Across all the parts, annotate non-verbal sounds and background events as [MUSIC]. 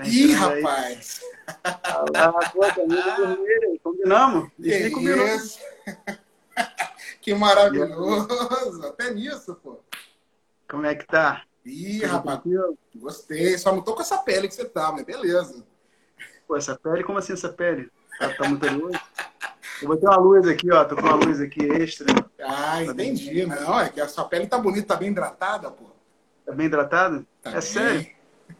Tá Ih, rapaz! Ah, pô, vermelha, combinamos? Que combinou. isso? [LAUGHS] Que maravilhoso! Até nisso, pô. Como é que tá? Ih, Tudo rapaz, tranquilo? gostei. Só não tô com essa pele que você tá, mas beleza. Pô, essa pele, como assim essa pele? Tá, tá muito luz? Eu botei uma luz aqui, ó. Tô com uma luz aqui extra. Ah, entendi. Não, é que a sua pele tá bonita, tá bem hidratada, pô. Tá bem hidratado? Tá é bem. sério?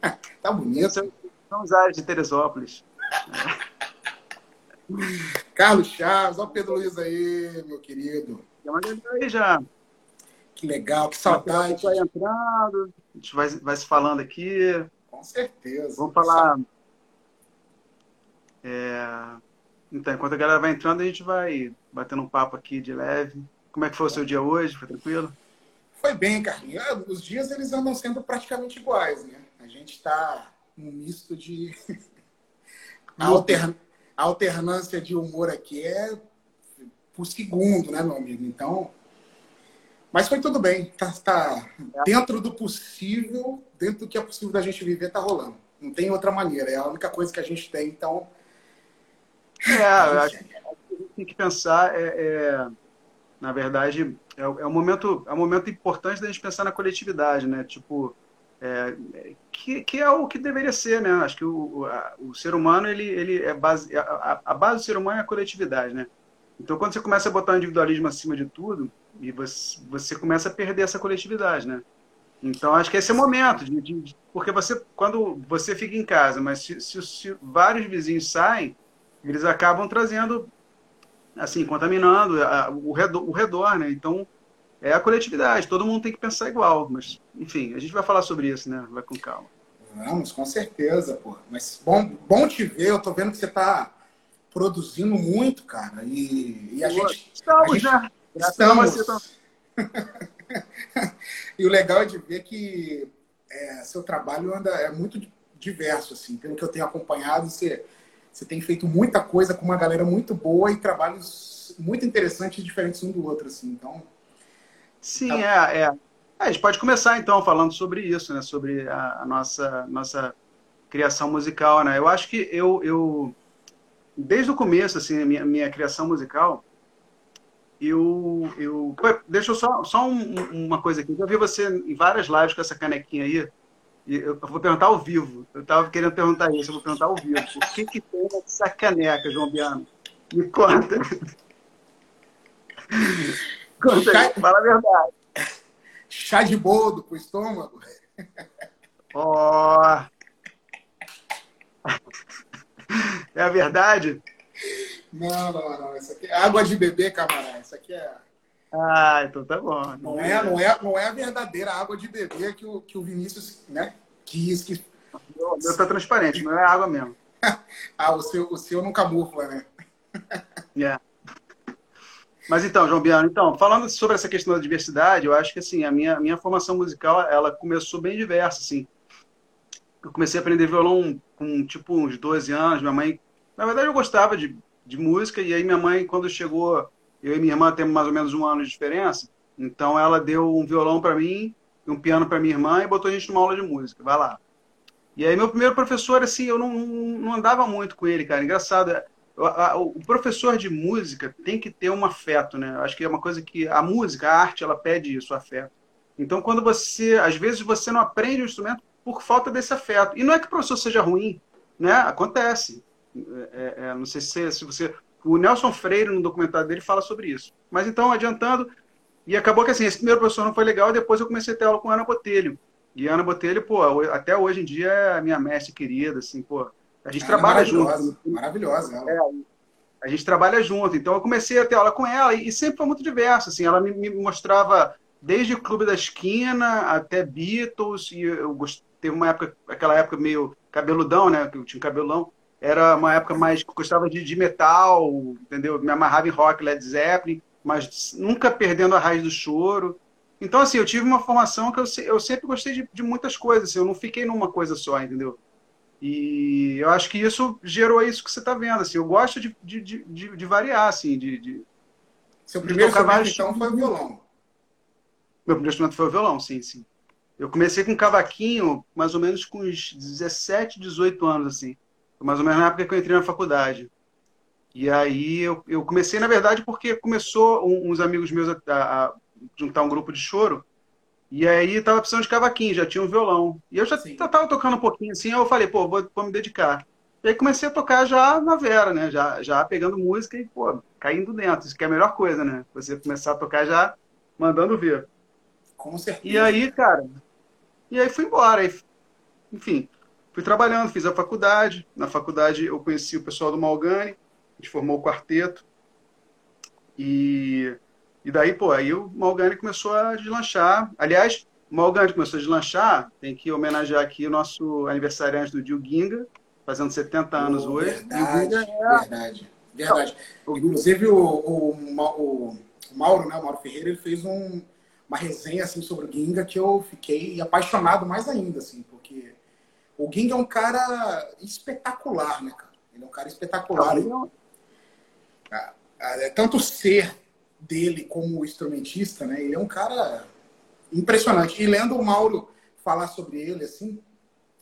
[LAUGHS] Tá bonito. São, são os ares de Teresópolis. [LAUGHS] Carlos Chaves, olha o Pedro Luiz aí, meu querido. Aí já. Que legal, que saudade. vai entrando, a gente vai, vai se falando aqui. Com certeza. Vamos falar. É, Então, enquanto a galera vai entrando, a gente vai batendo um papo aqui de leve. Como é que foi o seu dia hoje? Foi tranquilo? Foi bem, Carlinhos. Os dias eles andam sendo praticamente iguais, né? A gente está num misto de. [LAUGHS] A alter- a alternância de humor aqui é por segundo, né, meu amigo? Então. Mas foi tudo bem. Tá, tá dentro do possível, dentro do que é possível da gente viver, tá rolando. Não tem outra maneira. É a única coisa que a gente tem. Então. É, eu [LAUGHS] acho que a gente tem que pensar, é, é, na verdade, é, é um momento, é um momento importante da gente pensar na coletividade, né? Tipo, é, é, que, que é o que deveria ser, né? Acho que o, a- o ser humano, ele, ele é base, a, a- base do ser humano é a coletividade, né? Então, quando você começa a botar o individualismo acima de tudo, e você, você começa a perder essa coletividade, né? Então, acho que esse é o momento, de- de- porque você, quando você fica em casa, mas se, se- se vários vizinhos saem, eles acabam trazendo, assim, contaminando a- o redor, o redor, né? Então, é a coletividade, todo mundo tem que pensar igual, mas, enfim, a gente vai falar sobre isso, né? Vai com calma. Vamos, com certeza, pô. Mas bom, bom te ver. Eu tô vendo que você tá produzindo muito, cara. E, e a gente. Estamos, a gente- né? Você Estamos. [LAUGHS] e o legal é de ver que é, seu trabalho anda é muito diverso, assim. Pelo que eu tenho acompanhado, você, você tem feito muita coisa com uma galera muito boa e trabalhos muito interessantes e diferentes um do outro, assim. Então, Sim, é, é. A gente pode começar então falando sobre isso, né? Sobre a, a nossa nossa criação musical, né? Eu acho que eu, eu desde o começo, assim, a minha, minha criação musical, eu, eu deixa eu só só um- um- uma coisa aqui. Eu vi você em várias lives com essa canequinha aí. E eu vou perguntar ao vivo. Eu estava querendo perguntar isso, eu vou perguntar ao vivo. O que que tem nessa caneca, João Biano? Me conta. [LAUGHS] aí, fala a verdade. chá de boldo pro estômago. Ó. É a verdade? Não, não, não. Isso aqui é água de bebê, camarada. Isso aqui é. Ah, então tá bom. Não é, não é, não é a verdadeira água de bebê que o, que o Vinícius né, quis que. O meu tá transparente, não é água mesmo. [LAUGHS] Ah, o seu, o seu não camufla, né? É. Mas então, João Biano, então, falando sobre essa questão da diversidade, eu acho que assim, a minha, minha formação musical, ela começou bem diversa, assim. Eu comecei a aprender violão com, tipo, uns 12 anos, minha mãe... Na verdade, eu gostava de, de música, e aí minha mãe, quando chegou... Eu e minha irmã temos mais ou menos um ano de diferença, então ela deu um violão para mim, um piano para minha irmã, e botou a gente numa aula de música, vai lá. E aí meu primeiro professor, assim, eu não, não andava muito com ele, cara, engraçado, o professor de música tem que ter um afeto, né? Acho que é uma coisa que a música, a arte, ela pede isso, afeto. Então, quando você, às vezes, você não aprende o instrumento por falta desse afeto. E não é que o professor seja ruim, né? Acontece. É, é, não sei se, se você. O Nelson Freire, no documentário dele, fala sobre isso. Mas então, adiantando, e acabou que assim, esse primeiro professor não foi legal, depois eu comecei a ter aula com a Ana Botelho. E a Ana Botelho, pô, até hoje em dia é a minha mestre querida, assim, pô. A gente Ela é trabalha junto. maravilhosa, ela. É, a gente trabalha junto. Então eu comecei a ter aula com ela e, sempre foi muito diverso. Assim, ela me, me mostrava desde o Clube da Esquina até Beatles e eu gost... teve uma época, aquela época meio cabeludão, né? Que eu tinha um cabelão. Era uma época mais que gostava de, de metal, entendeu? Me amarrava em rock, Led Zeppelin, mas nunca perdendo a raiz do choro. Então, assim, eu tive uma formação que eu, eu sempre gostei de, de muitas coisas, assim, eu não fiquei numa coisa só, entendeu? E eu acho que isso gerou isso que você está vendo. Assim, eu gosto de, de, de, de- variar, assim, de, de- Seu primeiro instrumento, então, foi o violão. Meu primeiro instrumento foi o violão, sim, sim. Eu comecei com cavaquinho mais ou menos com uns 17, 18 anos, assim. Mais ou menos na época que eu entrei na faculdade. E aí eu, eu comecei, na verdade, porque começou uns amigos meus a, a, juntar um grupo de choro. E aí tava precisando de cavaquinho, já tinha um violão. E eu já Sim. tava tocando um pouquinho assim, aí eu falei, pô, vou, vou me dedicar. E aí comecei a tocar já na Vera, né? Já, já pegando música e, pô, caindo dentro. Isso que é a melhor coisa, né? Você começar a tocar já mandando ver. Com certeza. E aí, cara, e aí fui embora. E, enfim, fui trabalhando, fiz a faculdade. Na faculdade eu conheci o pessoal do Malgani, a gente formou o quarteto. E, e daí, pô, aí o Malgani começou a deslanchar. Aliás, o Malgani começou a deslanchar, tem que homenagear aqui o nosso aniversariante do Dio Ginga, fazendo 70 anos oh, hoje. Verdade, é... verdade, verdade. Inclusive o, o, o, Mauro, né, o Mauro Ferreira, ele fez um, uma resenha assim sobre o Ginga que eu fiquei apaixonado mais ainda, assim, porque o Ginga é um cara espetacular, né, cara? Ele é um cara espetacular. Então, é, tanto ser dele como instrumentista, né? Ele é um cara impressionante. E lendo o Mauro falar sobre ele, assim,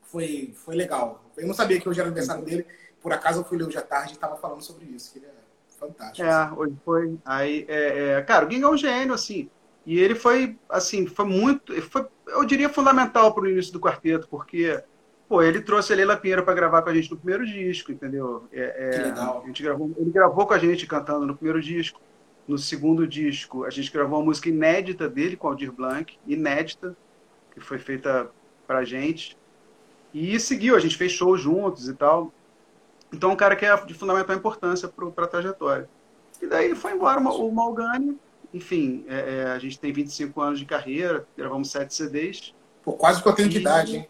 foi, foi legal. Eu não sabia que hoje era aniversário dele. Por acaso eu fui ler hoje à tarde e estava falando sobre isso. Que ele é fantástico. É, assim. hoje foi. Aí, é, é... Cara, o Ginga é um gênio, assim. E ele foi, assim, foi muito, foi, eu diria fundamental para o início do quarteto, porque, pô, ele trouxe a Leila Pinheiro para gravar com a gente no primeiro disco, entendeu? É, é, legal. A gente gravou, ele gravou com a gente cantando no primeiro disco. No segundo disco, a gente gravou uma música inédita dele com Aldir Blanc, inédita, que foi feita para a gente. E seguiu, a gente fez show juntos e tal. Então, um cara que é de fundamental importância para a trajetória. E daí foi embora o Malgani, enfim, é, é, a gente tem 25 anos de carreira, gravamos sete CDs. Pô, quase que eu tenho de idade, hein?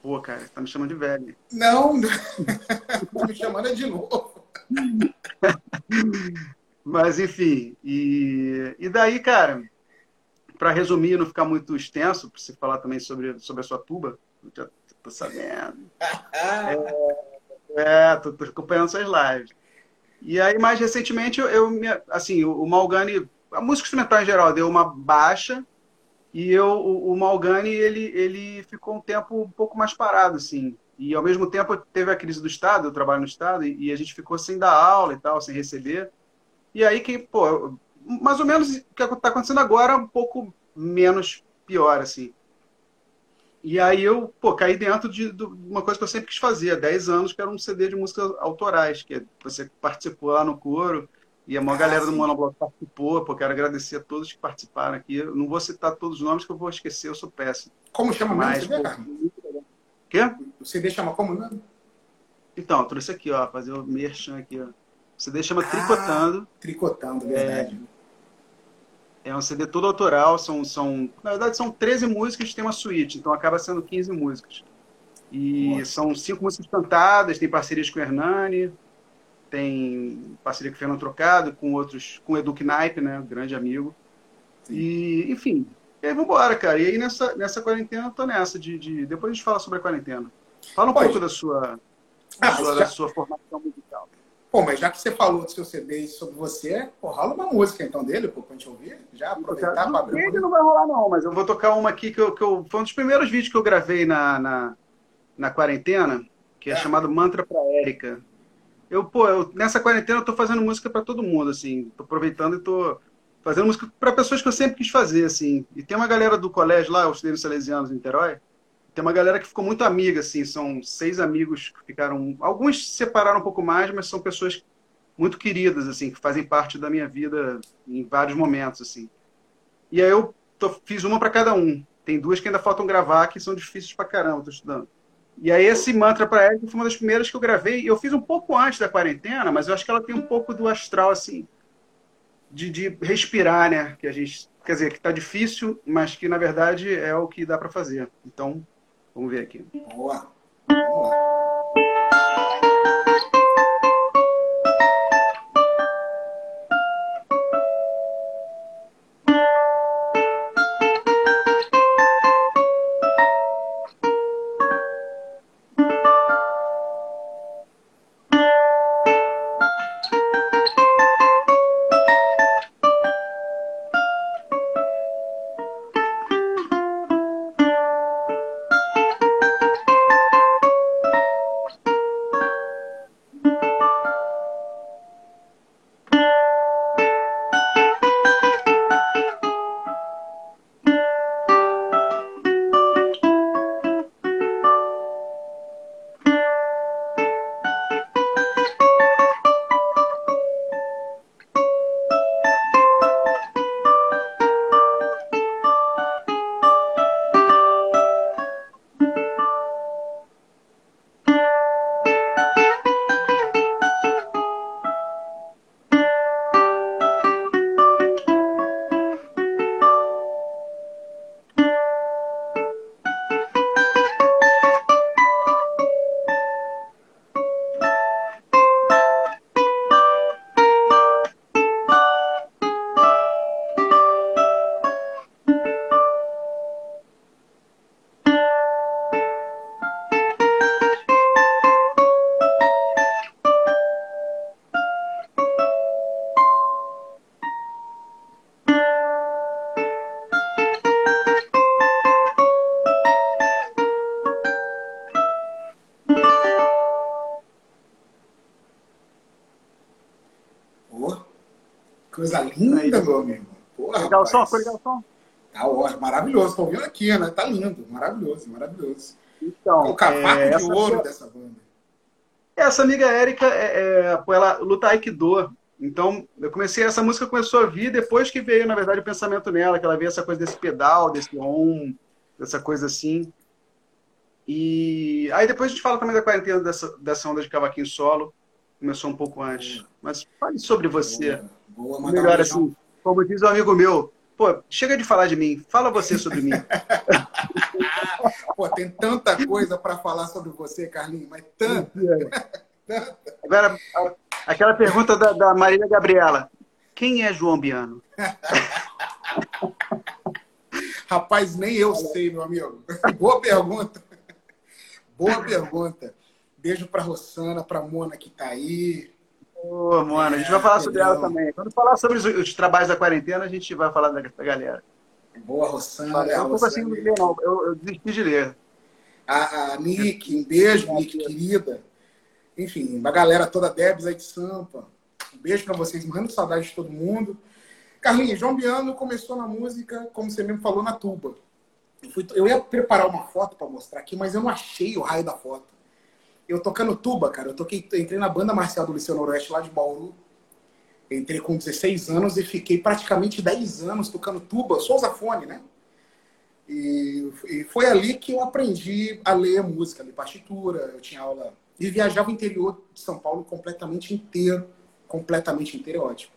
Pô, cara, tá me chamando de velho. Não, [LAUGHS] tá me chamando é de novo. [LAUGHS] Mas, enfim, e, e daí, cara, para resumir, não ficar muito extenso, para você falar também sobre, sobre a sua tuba, eu já tô sabendo. é, [LAUGHS] é tô, tô acompanhando suas lives. E aí, mais recentemente, eu, eu assim, o, o Malgani, a música instrumental em geral deu uma baixa, e eu, o, o Malgani, ele, ele ficou um tempo um pouco mais parado, assim. E ao mesmo tempo teve a crise do Estado, eu trabalho no Estado, e, e a gente ficou sem dar aula e tal, sem receber. E aí que, pô, mais ou menos o que está acontecendo agora, um pouco menos pior, assim. E aí eu, pô, caí dentro de, de, uma coisa que eu sempre quis fazer, há 10 anos, que era um CD de músicas autorais, que você participou lá no coro, e a maior ah, galera sim. do Monobloco participou, pô, quero agradecer a todos que participaram aqui. Eu não vou citar todos os nomes que eu vou esquecer, eu sou péssimo. Como chama CD, Quê? O CD chama como? Então, trouxe aqui, ó, fazer o merchan aqui, ó. O CD chama ah, Tricotando. Tricotando, verdade. É, é um CD todo autoral, são, são, na verdade são 13 músicas, tem uma suíte, então acaba sendo 15 músicas. E Nossa. são cinco músicas cantadas, tem parcerias com o Hernani, tem parceria com o Fernando Trocado, com outros, com o Edu Knipe, né, grande amigo. Sim. E, enfim, e aí vambora, cara. E aí nessa, nessa quarentena eu tô nessa, de, de... depois a gente fala sobre a quarentena. Fala um Pode. pouco da sua, da, ah, sua, já... da sua formação musical. Pô, mas já que você falou do seu CD sobre você, pô, rola uma música então dele, pô, pra gente ouvir. Já aproveitar para abrir. Ele não vai rolar, não, mas eu vou tocar uma aqui que eu, que eu. Foi um dos primeiros vídeos que eu gravei na, na, na quarentena, que é, é. chamado Mantra pra Érica. Eu, pô, eu, nessa quarentena eu tô fazendo música para todo mundo, assim. Tô aproveitando e tô fazendo música para pessoas que eu sempre quis fazer, assim. E tem uma galera do colégio lá, os Salesianos em Niterói, tem uma galera que ficou muito amiga, assim, são seis amigos que ficaram. Alguns se separaram um pouco mais, mas são pessoas muito queridas, assim, que fazem parte da minha vida em vários momentos, assim. E aí eu tô, fiz uma para cada um. Tem duas que ainda faltam gravar, que são difíceis pra caramba, tô estudando. E aí esse mantra para ela foi uma das primeiras que eu gravei. Eu fiz um pouco antes da quarentena, mas eu acho que ela tem um pouco do astral, assim, de, de respirar, né? Que a gente, quer dizer, que tá difícil, mas que na verdade é o que dá para fazer. Então, Vamos ver aqui. Boa. Vamos lá. Aí, meu amigo. Porra, legal som, foi legal som. Tá ótimo, maravilhoso. Tô vendo aqui, né? Tá lindo, maravilhoso, maravilhoso. Então, o cavaco é, de ouro dessa banda. Essa amiga Érica, é, é, ela luta Aikido. Então, eu comecei, essa música começou a vir depois que veio, na verdade, o pensamento nela, que ela veio essa coisa desse pedal, desse on, dessa coisa assim. E aí depois a gente fala também da quarentena dessa, dessa onda de cavaquinho solo. Começou um pouco antes. Mas fale sobre você. Boa, boa Melhor assim, como diz um amigo meu, pô, chega de falar de mim, fala você sobre mim. [LAUGHS] pô, tem tanta coisa para falar sobre você, Carlinhos, mas tanta. [LAUGHS] Agora, aquela pergunta da, da Marília Gabriela. Quem é João Biano? [LAUGHS] Rapaz, nem eu sei, meu amigo. Boa pergunta. Boa pergunta. Beijo para Rossana, para Mona que está aí. Ô, oh, Mona, a gente vai falar é, sobre ela também. Quando falar sobre os, os, trabalhos da quarentena, a gente vai falar da, da galera. Boa, Rossana. Eu não de ler, não. Eu, eu desisti de ler. A, a Nick, um beijo, Nick, querida. Enfim, a galera toda Debs aí de Sampa. Um beijo para vocês, morrendo saudade de todo mundo. Carlinhos, João Biano começou na música, como você mesmo falou, na tuba. Eu, fui, eu ia preparar uma foto para mostrar aqui, mas eu não achei o raio da foto. Eu tocando tuba, cara. Eu toquei, entrei na banda marcial do Liceu Noroeste lá de Bauru. Entrei com 16 anos e fiquei praticamente 10 anos tocando tuba, sousafone, né? E, e, foi ali que eu aprendi a ler música, ler partitura. Eu tinha aula e viajava o interior de São Paulo completamente inteiro, completamente inteiro, é ótimo.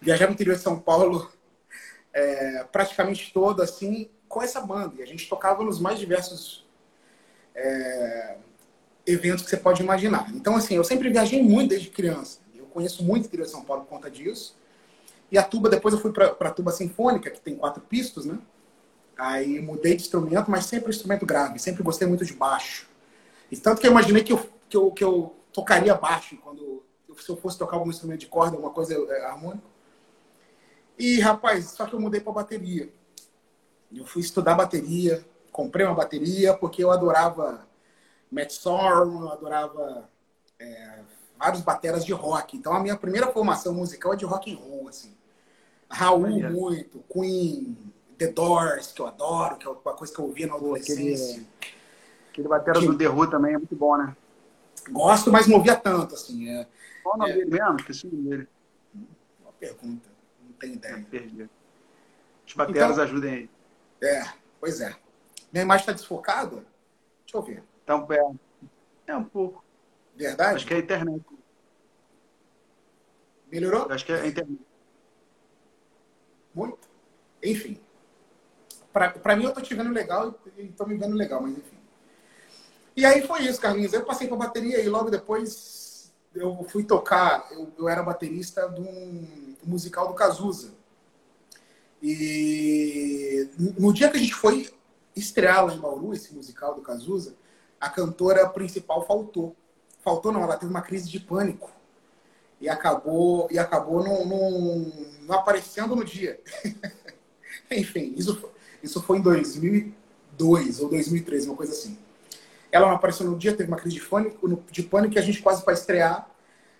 Viajava o interior de São Paulo é, praticamente todo assim com essa banda e a gente tocava nos mais diversos é, eventos que você pode imaginar. Então assim, eu sempre viajei muito desde criança conheço muito o interior de São Paulo por conta disso. E a tuba, depois eu fui para a tuba sinfônica, que tem quatro pistos, né? Aí mudei de instrumento, mas sempre instrumento grave, sempre gostei muito de baixo. E tanto que eu imaginei que eu, que eu, que eu tocaria baixo quando se eu fosse tocar algum instrumento de corda, alguma coisa é, harmônica. E, rapaz, só que eu mudei para bateria. Eu fui estudar bateria, comprei uma bateria, porque eu adorava Matt Sorum, eu adorava é, vários bateras de rock. Então a minha primeira formação musical é de rock and roll, assim. Raul muito, Queen, The Doors, que eu adoro, que é uma coisa que eu ouvia na adolescência. Aquele, aquele batera que... do The Who também é muito bom, né? Gosto, mas não ouvia tanto, assim. É, Qual o nome é... dele mesmo? Esqueci o nome dele. Uma pergunta, não tenho ideia. perdi. Os bateras então, ajudem aí. É, pois é. Minha imagem está desfocada? Deixa eu ver. Então, é, é um pouco. Verdade? Acho que é a internet. Melhorou? Acho que é a internet. Muito. Enfim. Para mim, eu tô te vendo legal e tô me vendo legal, mas enfim. E aí foi isso, Carlinhos. Eu passei para bateria e logo depois eu fui tocar. Eu, eu era baterista de um musical do Cazuza. E no dia que a gente foi estrear lá em Bauru, esse musical do Cazuza, a cantora principal faltou faltou não, ela teve uma crise de pânico e acabou e acabou não, não, não aparecendo no dia. [LAUGHS] Enfim, isso, isso foi em 2002 ou 2003, uma coisa assim. Ela não apareceu no dia, teve uma crise de pânico, de pânico e a gente quase para estrear.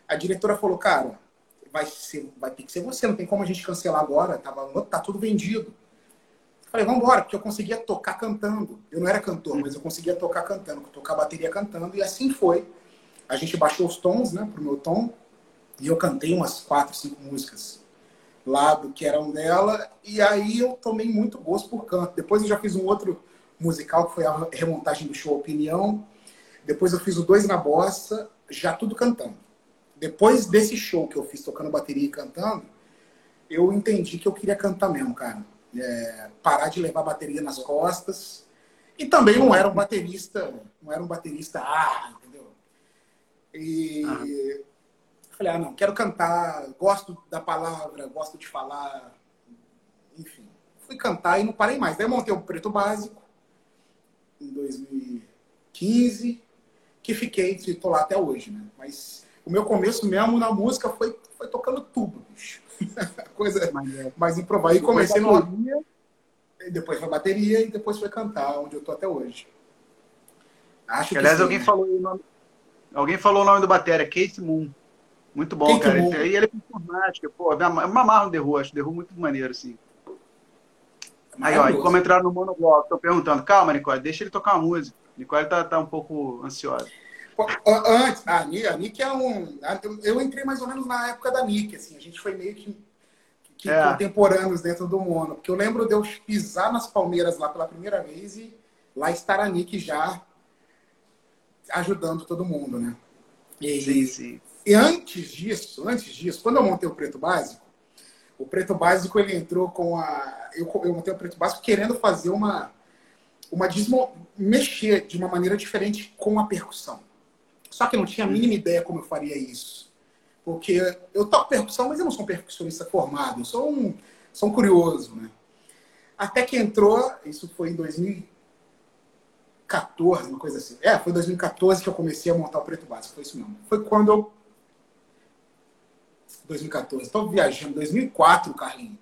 A diretora falou, cara, vai, ser, vai ter que ser você, não tem como a gente cancelar agora, tava, tá tudo vendido. Falei, vamos embora, porque eu conseguia tocar cantando. Eu não era cantor, mas eu conseguia tocar cantando, tocar bateria cantando, e assim foi a gente baixou os tons, né, pro meu tom, e eu cantei umas quatro, cinco músicas lá do que eram dela, e aí eu tomei muito gosto por canto. Depois eu já fiz um outro musical, que foi a remontagem do show Opinião. Depois eu fiz o Dois na Bossa, já tudo cantando. Depois desse show que eu fiz tocando bateria e cantando, eu entendi que eu queria cantar mesmo, cara. É, parar de levar bateria nas costas. E também não era um baterista, não era um baterista, ah, e ah. falei, ah, não, quero cantar, gosto da palavra, gosto de falar. Enfim, fui cantar e não parei mais. Daí montei o Preto Básico em 2015, que fiquei, estou lá até hoje, né? Mas o meu começo mesmo na música foi, foi tocando tubo, bicho. [LAUGHS] Coisa é. mais improvável. E comecei no. Depois foi bateria e depois foi cantar, onde eu tô até hoje. Acho que, aliás, sim, alguém né? falou o nome, Alguém falou o nome do bateria, Casey Moon. Muito bom, Kate cara. Moon. E ele, temática. Pô, eu me amarro no The Who, acho The Who muito maneiro, assim. Aí, ó, e como entrar no monobloco, tô perguntando, calma, Nicole, deixa ele tocar uma música. Nicole tá, tá um pouco ansiosa. Antes, a Nick, a Nick é um. Eu entrei mais ou menos na época da Nick, assim, a gente foi meio que, que é. contemporâneos dentro do Mono. Porque eu lembro de eu pisar nas Palmeiras lá pela primeira vez e lá estar a Nick já ajudando todo mundo, né? E, sim, sim. E antes disso, antes disso, quando eu montei o Preto Básico, o Preto Básico ele entrou com a. Eu, eu montei o Preto Básico querendo fazer uma. uma desmo... mexer de uma maneira diferente com a percussão. Só que eu não tinha a mínima ideia como eu faria isso. Porque eu toco percussão, mas eu não sou um percussionista formado, eu sou um, sou um curioso, né? Até que entrou, isso foi em 2014, uma coisa assim. É, foi em 2014 que eu comecei a montar o Preto Básico, foi isso mesmo. Foi quando eu 2014. Estou viajando. 2004, Carlinhos.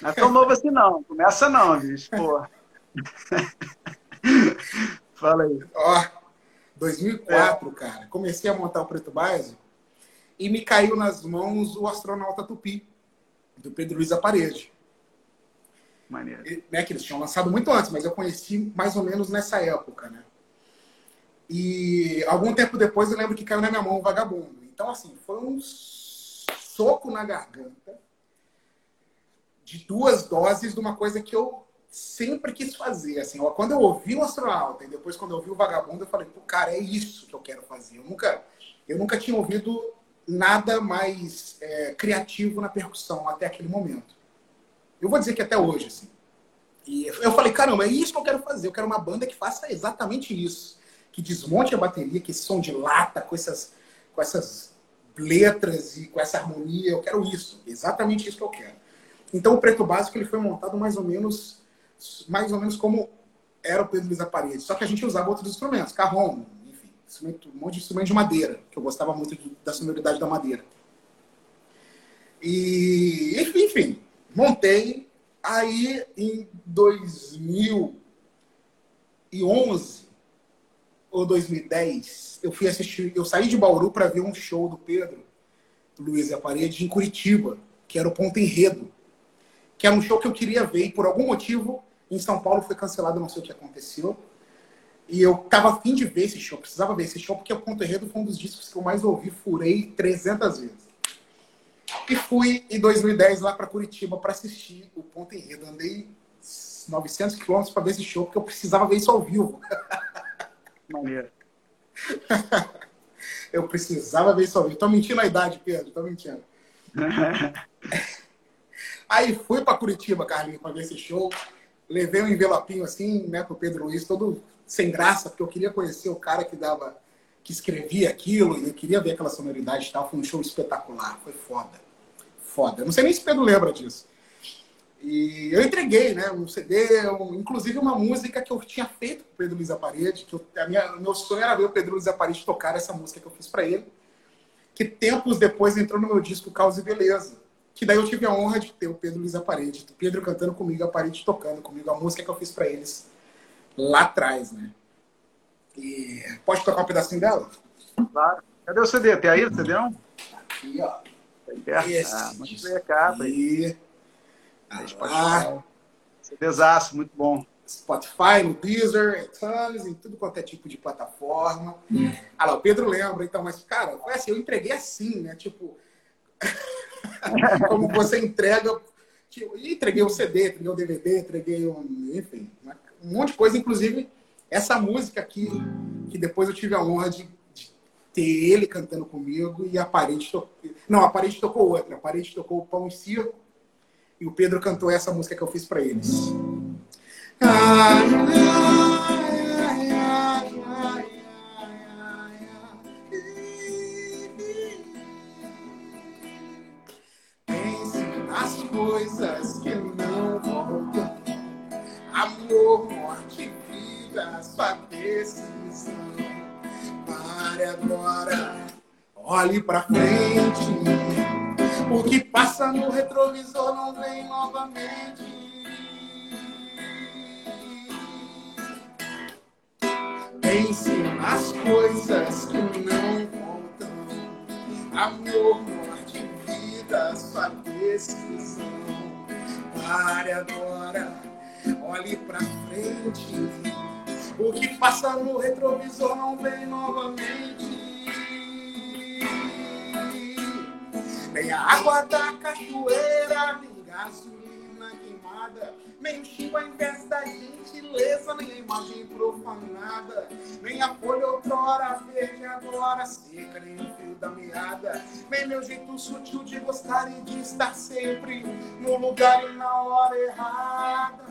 Não é tão novo assim, não. Começa não, bicho. Pô. [LAUGHS] Fala aí. Ó, 2004, é. cara. Comecei a montar o Preto Básico e me caiu nas mãos o astronauta Tupi, do Pedro Luiz Aparede. Maneiro. E, né, que eles tinham lançado muito antes, mas eu conheci mais ou menos nessa época, né? E algum tempo depois eu lembro que caiu na minha mão o vagabundo. Então, assim, foi um soco na garganta de duas doses de uma coisa que eu sempre quis fazer. Assim, quando eu ouvi o astronauta e depois quando eu ouvi o vagabundo, eu falei, pô, cara, é isso que eu quero fazer. Eu nunca, eu nunca tinha ouvido nada mais é, criativo na percussão até aquele momento. Eu vou dizer que até hoje, assim. E eu falei, caramba, é isso que eu quero fazer. Eu quero uma banda que faça exatamente isso que desmonte a bateria, que som de lata, com essas, com essas letras e com essa harmonia. Eu quero isso, exatamente isso que eu quero. Então o Preto Básico ele foi montado mais ou menos, mais ou menos como era o Pedro Luiz Parede. Só que a gente usava outros instrumentos, carrom, enfim, um monte de instrumento de madeira, que eu gostava muito de, da sonoridade da madeira. E, enfim, montei. Aí, em 2011, ou 2010, eu fui assistir, eu saí de Bauru para ver um show do Pedro Luiz e a Parede em Curitiba, que era o Ponto Enredo, que era um show que eu queria ver e por algum motivo em São Paulo foi cancelado, não sei o que aconteceu. E eu tava afim de ver esse show, precisava ver esse show, porque o Ponto Enredo foi um dos discos que eu mais ouvi, furei 300 vezes. E fui em 2010 lá para Curitiba para assistir o Ponto Enredo. Andei 900 quilômetros para ver esse show, porque eu precisava ver isso ao vivo. [LAUGHS] Maneiro. [LAUGHS] eu precisava ver isso ao vivo. Tô mentindo a idade, Pedro, tô mentindo. [LAUGHS] Aí fui para Curitiba, Carlinhos, para ver esse show. Levei um envelopinho assim, né, pro Pedro Luiz, todo sem graça, porque eu queria conhecer o cara que dava, que escrevia aquilo, e eu queria ver aquela sonoridade e tal. Foi um show espetacular, foi foda. Foda. Eu não sei nem se o Pedro lembra disso. E eu entreguei, né, um CD, um, inclusive uma música que eu tinha feito com o Pedro Luiz Aparede, que eu, a minha, meu sonho era ver o Pedro Luiz Aparede tocar essa música que eu fiz para ele, que tempos depois entrou no meu disco Causa e Beleza, que daí eu tive a honra de ter o Pedro Luiz Aparede, o Pedro cantando comigo, a Parede tocando comigo, a música que eu fiz para eles lá atrás, né. E pode tocar um pedacinho dela? Claro. Cadê o CD? Tem aí o CD não? Aqui, ó. Esse, ah, bem a capa aí. Ah. CDzaço, muito bom. Spotify, no Deezer, iTunes, em tudo quanto é tipo de plataforma. Hum. Ah lá, o Pedro lembra, então, mas, cara, foi assim, eu entreguei assim, né? Tipo, [LAUGHS] [LAUGHS] como você entrega. Tipo, entreguei o CD, entreguei o DVD, entreguei um. Enfim, um monte de coisa, inclusive essa música aqui, que depois eu tive a honra de, de ter ele cantando comigo e a parede tocou. Não, a parede tocou outra. A parede tocou o Pão e Circo e o Pedro cantou essa música que eu fiz para eles. Pense coisas que não voltam. Amor, morte, vida, sua decisão. Pare agora, olhe pra frente o que passa no retrovisor não vem novamente. Pense nas coisas que não voltam. Amor, morte, vida, sua Pare agora, olhe pra frente. O que passa no retrovisor não vem novamente. Nem a água da cachoeira, nem gasolina o chimbo ao invés da gentileza, nem a imagem profanada, nem a folha outrora verde, agora seca, nem o fio da meada, nem meu jeito sutil de gostar e de estar sempre no lugar e na hora errada.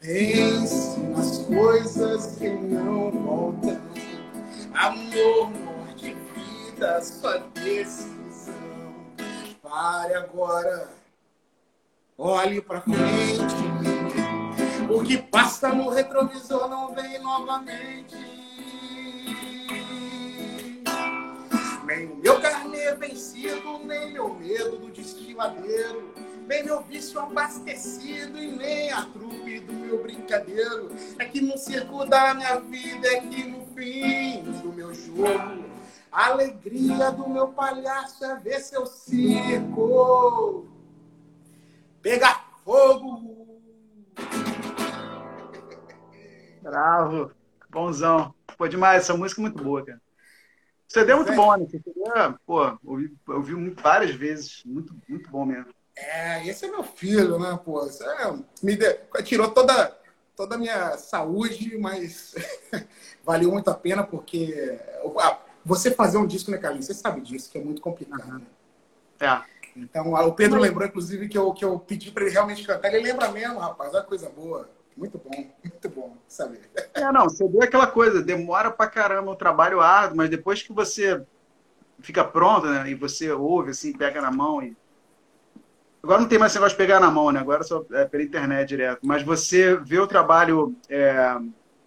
Pense nas coisas que não voltam. Amor, morte, vida, sua decisão. Pare agora. Olhe pra frente. O que passa no retrovisor não vem novamente. Nem o meu carnê vencido, nem meu medo do destiladeiro nem meu vício abastecido e nem a trupe do meu brincadeiro. É que no circo da minha vida, é que no fim do meu jogo, a alegria do meu palhaço é ver seu circo pegar fogo. Bravo, bonzão. Pô, demais, essa música é muito boa, cara. O CD é muito bom, né? CD, pô, ouvi, ouvi várias vezes. Muito, muito bom mesmo. É, esse é meu filho, né, pô? É, me de... Tirou toda, toda a minha saúde, mas [LAUGHS] valeu muito a pena, porque você fazer um disco, né, Carlinhos? Você sabe disso, que é muito complicado. Uhum. É. Então, o Pedro lembrou, inclusive, que eu, que eu pedi para ele realmente cantar. Ele lembra mesmo, rapaz, olha coisa boa. Muito bom, [LAUGHS] muito bom saber. É, não, você vê aquela coisa, demora pra caramba o trabalho árduo, mas depois que você fica pronto, né, e você ouve, assim, pega na mão e Agora não tem mais esse negócio de pegar na mão, né? Agora só é pela internet direto. Mas você vê o trabalho, é,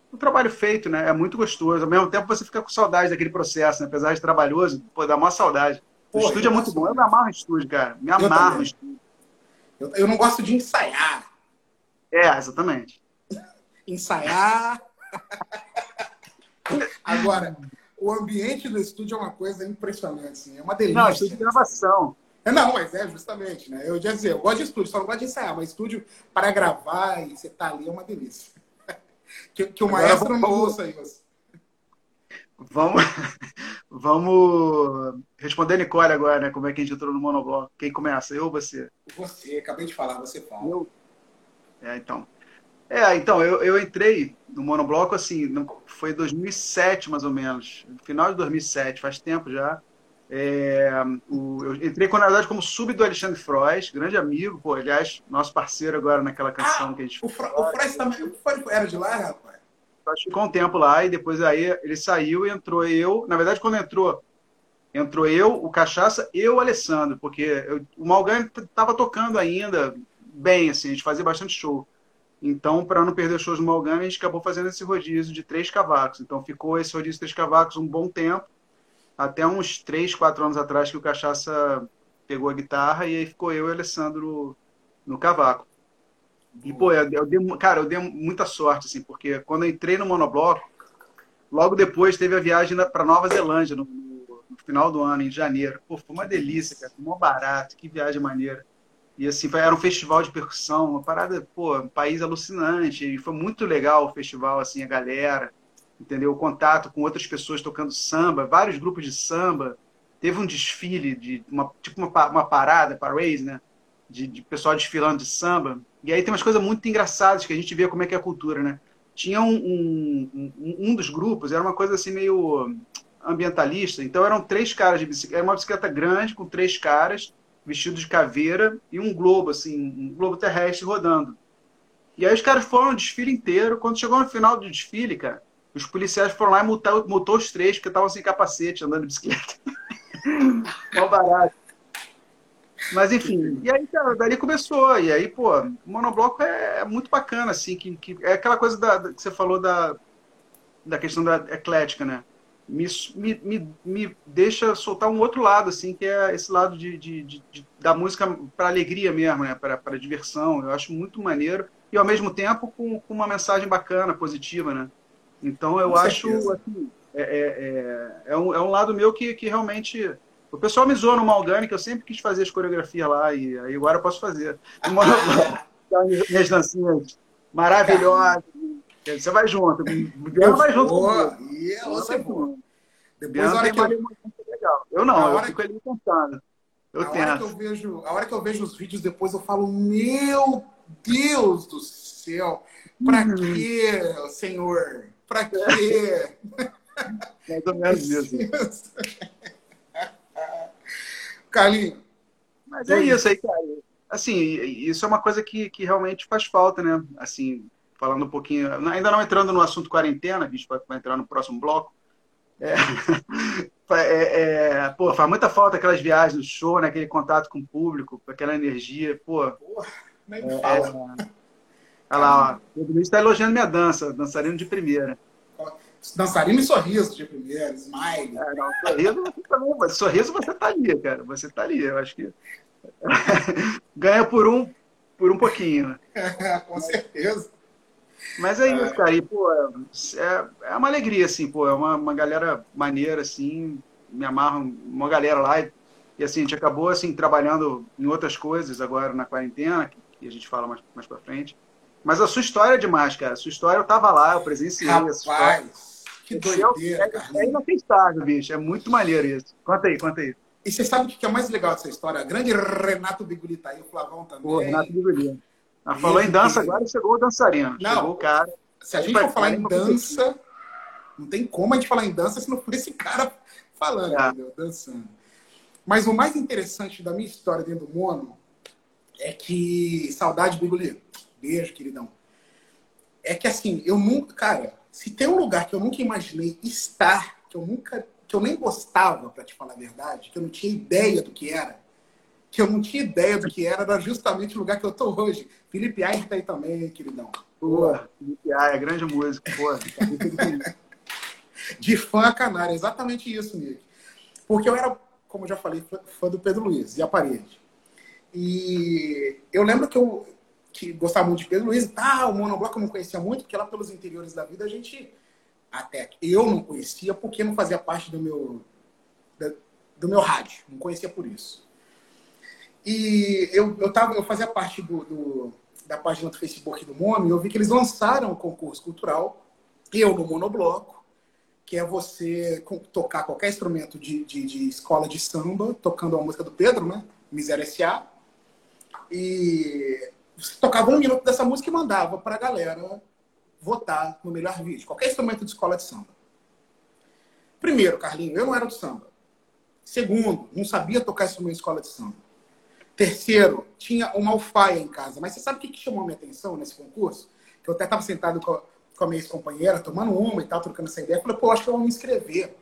o trabalho feito, né? É muito gostoso. Ao mesmo tempo você fica com saudade daquele processo, né? apesar de trabalhoso, pô, dá uma saudade. o estúdio é muito bom. Eu me amarro em estúdio, cara. Me amarro em estúdio. Eu, eu não gosto de ensaiar. É, exatamente. [LAUGHS] ensaiar. [LAUGHS] Agora, o ambiente do estúdio é uma coisa impressionante, assim. é uma delícia. Não, estúdio de gravação. É, não, mas é justamente, né? Eu ia dizer, eu gosto de estúdio, só não gosto de ensaiar, mas estúdio para gravar e você tá ali é uma delícia. [LAUGHS] que, que o maestro vamos, não ouça isso. Vamos, [LAUGHS] vamos responder a Nicole agora, né? Como é que a gente entrou no monobloco? Quem começa? Eu ou você? Você, acabei de falar, você fala. Eu? É, então. É, então, eu, eu entrei no monobloco assim, foi em 2007 mais ou menos, final de 2007, faz tempo já. É, o, eu entrei, na verdade, como sub do Alexandre Frois, grande amigo, pô, aliás, nosso parceiro agora naquela canção ah, que a gente o, o Frois também era de lá, rapaz? Ficou um tempo lá e depois aí ele saiu e entrou eu. Na verdade, quando entrou, entrou eu, o Cachaça e o Alessandro, porque eu, o Malgan estava tocando ainda bem, assim, a gente fazia bastante show. Então, para não perder shows do Malgan, a gente acabou fazendo esse rodízio de três cavacos. Então, ficou esse rodízio de três cavacos um bom tempo até uns 3, 4 anos atrás que o Cachaça pegou a guitarra e aí ficou eu e o Alessandro no cavaco. E, pô, eu, eu dei, cara, eu dei muita sorte, assim, porque quando eu entrei no monobloco, logo depois teve a viagem para Nova Zelândia, no, no, final do ano, em janeiro. Pô, foi uma delícia, cara, foi mó barato, que viagem maneira. E, assim, era um festival de percussão, uma parada, pô, um país alucinante. E foi muito legal o festival, assim, a galera entendeu? O contato com outras pessoas tocando samba, vários grupos de samba. Teve um desfile de uma tipo uma, uma parada, parade, né? De, de pessoal desfilando de samba. E aí tem umas coisas muito engraçadas que a gente vê como é que é a cultura, né? Tinha um, um, um, um dos grupos, era uma coisa assim meio ambientalista. Então eram três caras de bicicleta, era uma bicicleta grande com três caras vestidos de caveira e um globo assim, um globo terrestre rodando. E aí os caras foram o desfile inteiro. Quando chegou no final do desfile, cara, os policiais foram lá e multou, multou os três, porque estavam sem capacete, andando de bicicleta. [LAUGHS] Mal barato. Mas enfim, e aí, cara, dali começou. E aí, pô, monobloco é, é muito bacana, assim, que, que é aquela coisa da, da, que você falou da, da questão da eclética, né? Me, me, me deixa soltar um outro lado, assim, que é esse lado de, de, de, de da música para alegria mesmo, né? Para diversão. Eu acho muito maneiro. e ao mesmo tempo com, com uma mensagem bacana, positiva, né? Então eu com acho assim, é, é, é, é, um, é um lado meu que, que realmente. O pessoal me zoou no Malgame, que eu sempre quis fazer as coreografias lá, e aí agora eu posso fazer. [LAUGHS] Minhas dancinhas maravilhosas. Você vai junto. Biana vai junto. Boa. E ela junto. Depois, a hora que eu... legal. Eu não, eu fico ali pensando. Eu a, hora que eu vejo, a hora que eu vejo os vídeos depois, eu falo, meu Deus do céu, pra hum. quê, senhor? Pra quê? [LAUGHS] Mais ou menos isso. [LAUGHS] Carlinhos. Mas é isso aí, cara. Assim, isso é uma coisa que, que realmente faz falta, né? Assim, falando um pouquinho, ainda não entrando no assunto quarentena, a gente vai entrar no próximo bloco. É, [LAUGHS] é, é, pô, faz muita falta aquelas viagens no show, né? aquele contato com o público, aquela energia. Pô, Porra, nem me é, fala. Olha lá, ó, o está elogiando minha dança, dançarino de primeira. Dançarino e sorriso de primeira, smile. É, não, sorriso também, sorriso você tá ali, cara. Você tá ali, eu acho que. [LAUGHS] Ganha por um, por um pouquinho. [LAUGHS] com certeza. Mas é isso, cara. E, pô, é, é uma alegria, assim, pô. É uma, uma galera maneira, assim. Me amarra uma galera lá. E, e, assim, a gente acabou, assim, trabalhando em outras coisas agora na quarentena, que, que a gente fala mais, mais pra frente. Mas a sua história é demais, cara. A sua história eu tava lá, eu presenciei. Rapaz, que doideira, é, é inacreditável, bicho. É muito maneiro isso. Conta aí, conta aí. E você sabe o que é mais legal dessa história? grande Renato Biguli tá aí, o Flavão também. Pô, Renato Biguli. Ah, falou em dança, agora chegou o dançarino. Não, chegou o cara. Se a gente for falar em dança, não tem como a gente falar em dança se não for esse cara falando, é. entendeu? dançando. Mas o mais interessante da minha história dentro do Mono é que. Saudade, Bigoli. Beijo, queridão. É que assim, eu nunca. Cara, se tem um lugar que eu nunca imaginei estar, que eu nunca. que eu nem gostava, para te falar a verdade, que eu não tinha ideia do que era, que eu não tinha ideia do que era, era justamente o lugar que eu tô hoje. Felipe Aire tá aí também, queridão. Pô, Felipe Aire, grande músico. Pô, [LAUGHS] de fã a canária, exatamente isso, Nick. Porque eu era, como eu já falei, fã do Pedro Luiz e a parede. E eu lembro que eu que gostava muito de Pedro Luiz, tá, o monobloco eu não conhecia muito, porque lá pelos interiores da vida a gente até eu não conhecia porque não fazia parte do meu do meu rádio, não conhecia por isso. E eu, eu, tava, eu fazia parte do, do da página do Facebook do Mono e eu vi que eles lançaram um concurso cultural, eu no monobloco, que é você tocar qualquer instrumento de, de, de escola de samba, tocando a música do Pedro, né? Miséria S.A. E você tocava um minuto dessa música e mandava para a galera votar no melhor vídeo. Qualquer instrumento de escola de samba. Primeiro, Carlinho, eu não era do samba. Segundo, não sabia tocar instrumento de escola de samba. Terceiro, tinha uma alfaia em casa. Mas você sabe o que, chamou a minha atenção nesse concurso? Que eu até estava sentado com a, minha ex-companheira, tomando uma e tal, trocando essa ideia. Eu falei, pô, acho que eu vou me inscrever.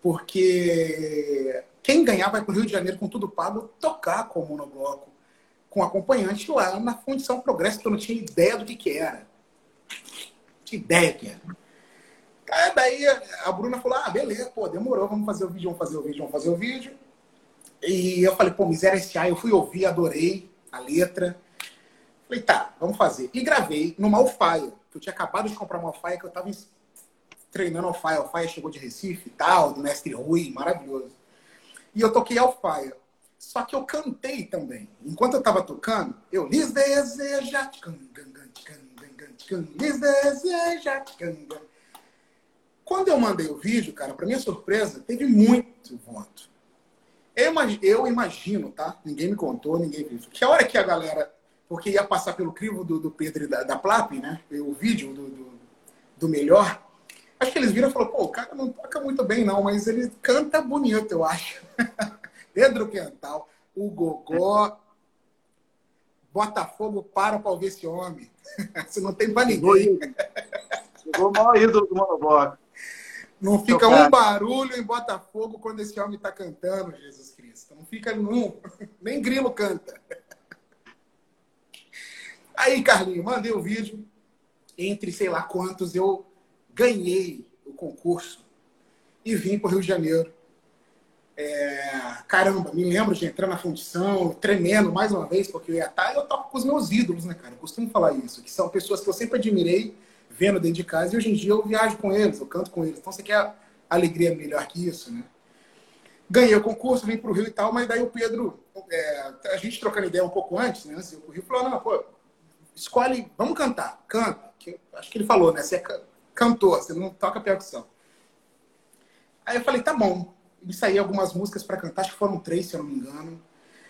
Porque quem ganhar vai para o Rio de Janeiro com tudo pago tocar com o monobloco, com acompanhante lá na Fundição Progresso, que eu não tinha ideia do que, que era. Tinha ideia que era. Aí daí a Bruna falou: ah, beleza, pô, demorou, vamos fazer o vídeo, vamos fazer o vídeo, vamos fazer o vídeo. E eu falei, pô, Miséria S.A., eu fui ouvir, adorei a letra. Falei, tá, vamos fazer. E gravei no Malfaia, que eu tinha acabado de comprar uma Malfaia, que eu tava treinando Alfaia. Alfaia chegou de Recife e tal, do Mestre Rui, maravilhoso. E eu toquei Alfaia. Só que eu cantei também. Enquanto eu tava tocando, eu lhes deseja, lhes deseja, quando eu mandei o vídeo, cara, para minha surpresa, teve muito voto. Eu imagino, eu imagino, tá? Ninguém me contou, ninguém viu. Que a hora que a galera. Porque ia passar pelo crivo do, do Pedro e da, da Plap, né? O vídeo do, do, do, melhor. Acho que eles viram e falaram, pô, o cara não toca muito bem, não, mas ele canta bonito, eu acho. [LAUGHS] Pedro Quental, o Gogó. Botafogo para pra ouvir esse homem. [LAUGHS] Você não tem pra ninguém. Chegou o maior ídolo do Monobloco. Não fica um barulho em Botafogo quando esse homem está cantando, Jesus Cristo. Não fica nenhum. [LAUGHS] Nem grilo canta. Aí, Carlinho, mandei o vídeo. Entre sei lá quantos, eu ganhei o concurso e vim para o Rio de Janeiro. É, caramba, me lembro de entrar na fundição, tremendo mais uma vez, porque eu ia estar, tá, eu toco com os meus ídolos, né, cara? Eu costumo falar isso, que são pessoas que eu sempre admirei vendo dentro de casa e hoje em dia eu viajo com eles, eu canto com eles. Então você quer alegria melhor que isso, né? Ganhei o concurso, vim para o Rio e tal, mas daí o Pedro, é, a gente trocando ideia um pouco antes, né? Assim, o Rio falou: não, pô, escolhe, vamos cantar, canta. Que, acho que ele falou, né? Você é cantor, você não toca percussão. Aí eu falei: tá bom. Saí algumas músicas para cantar, acho que foram três, se eu não me engano.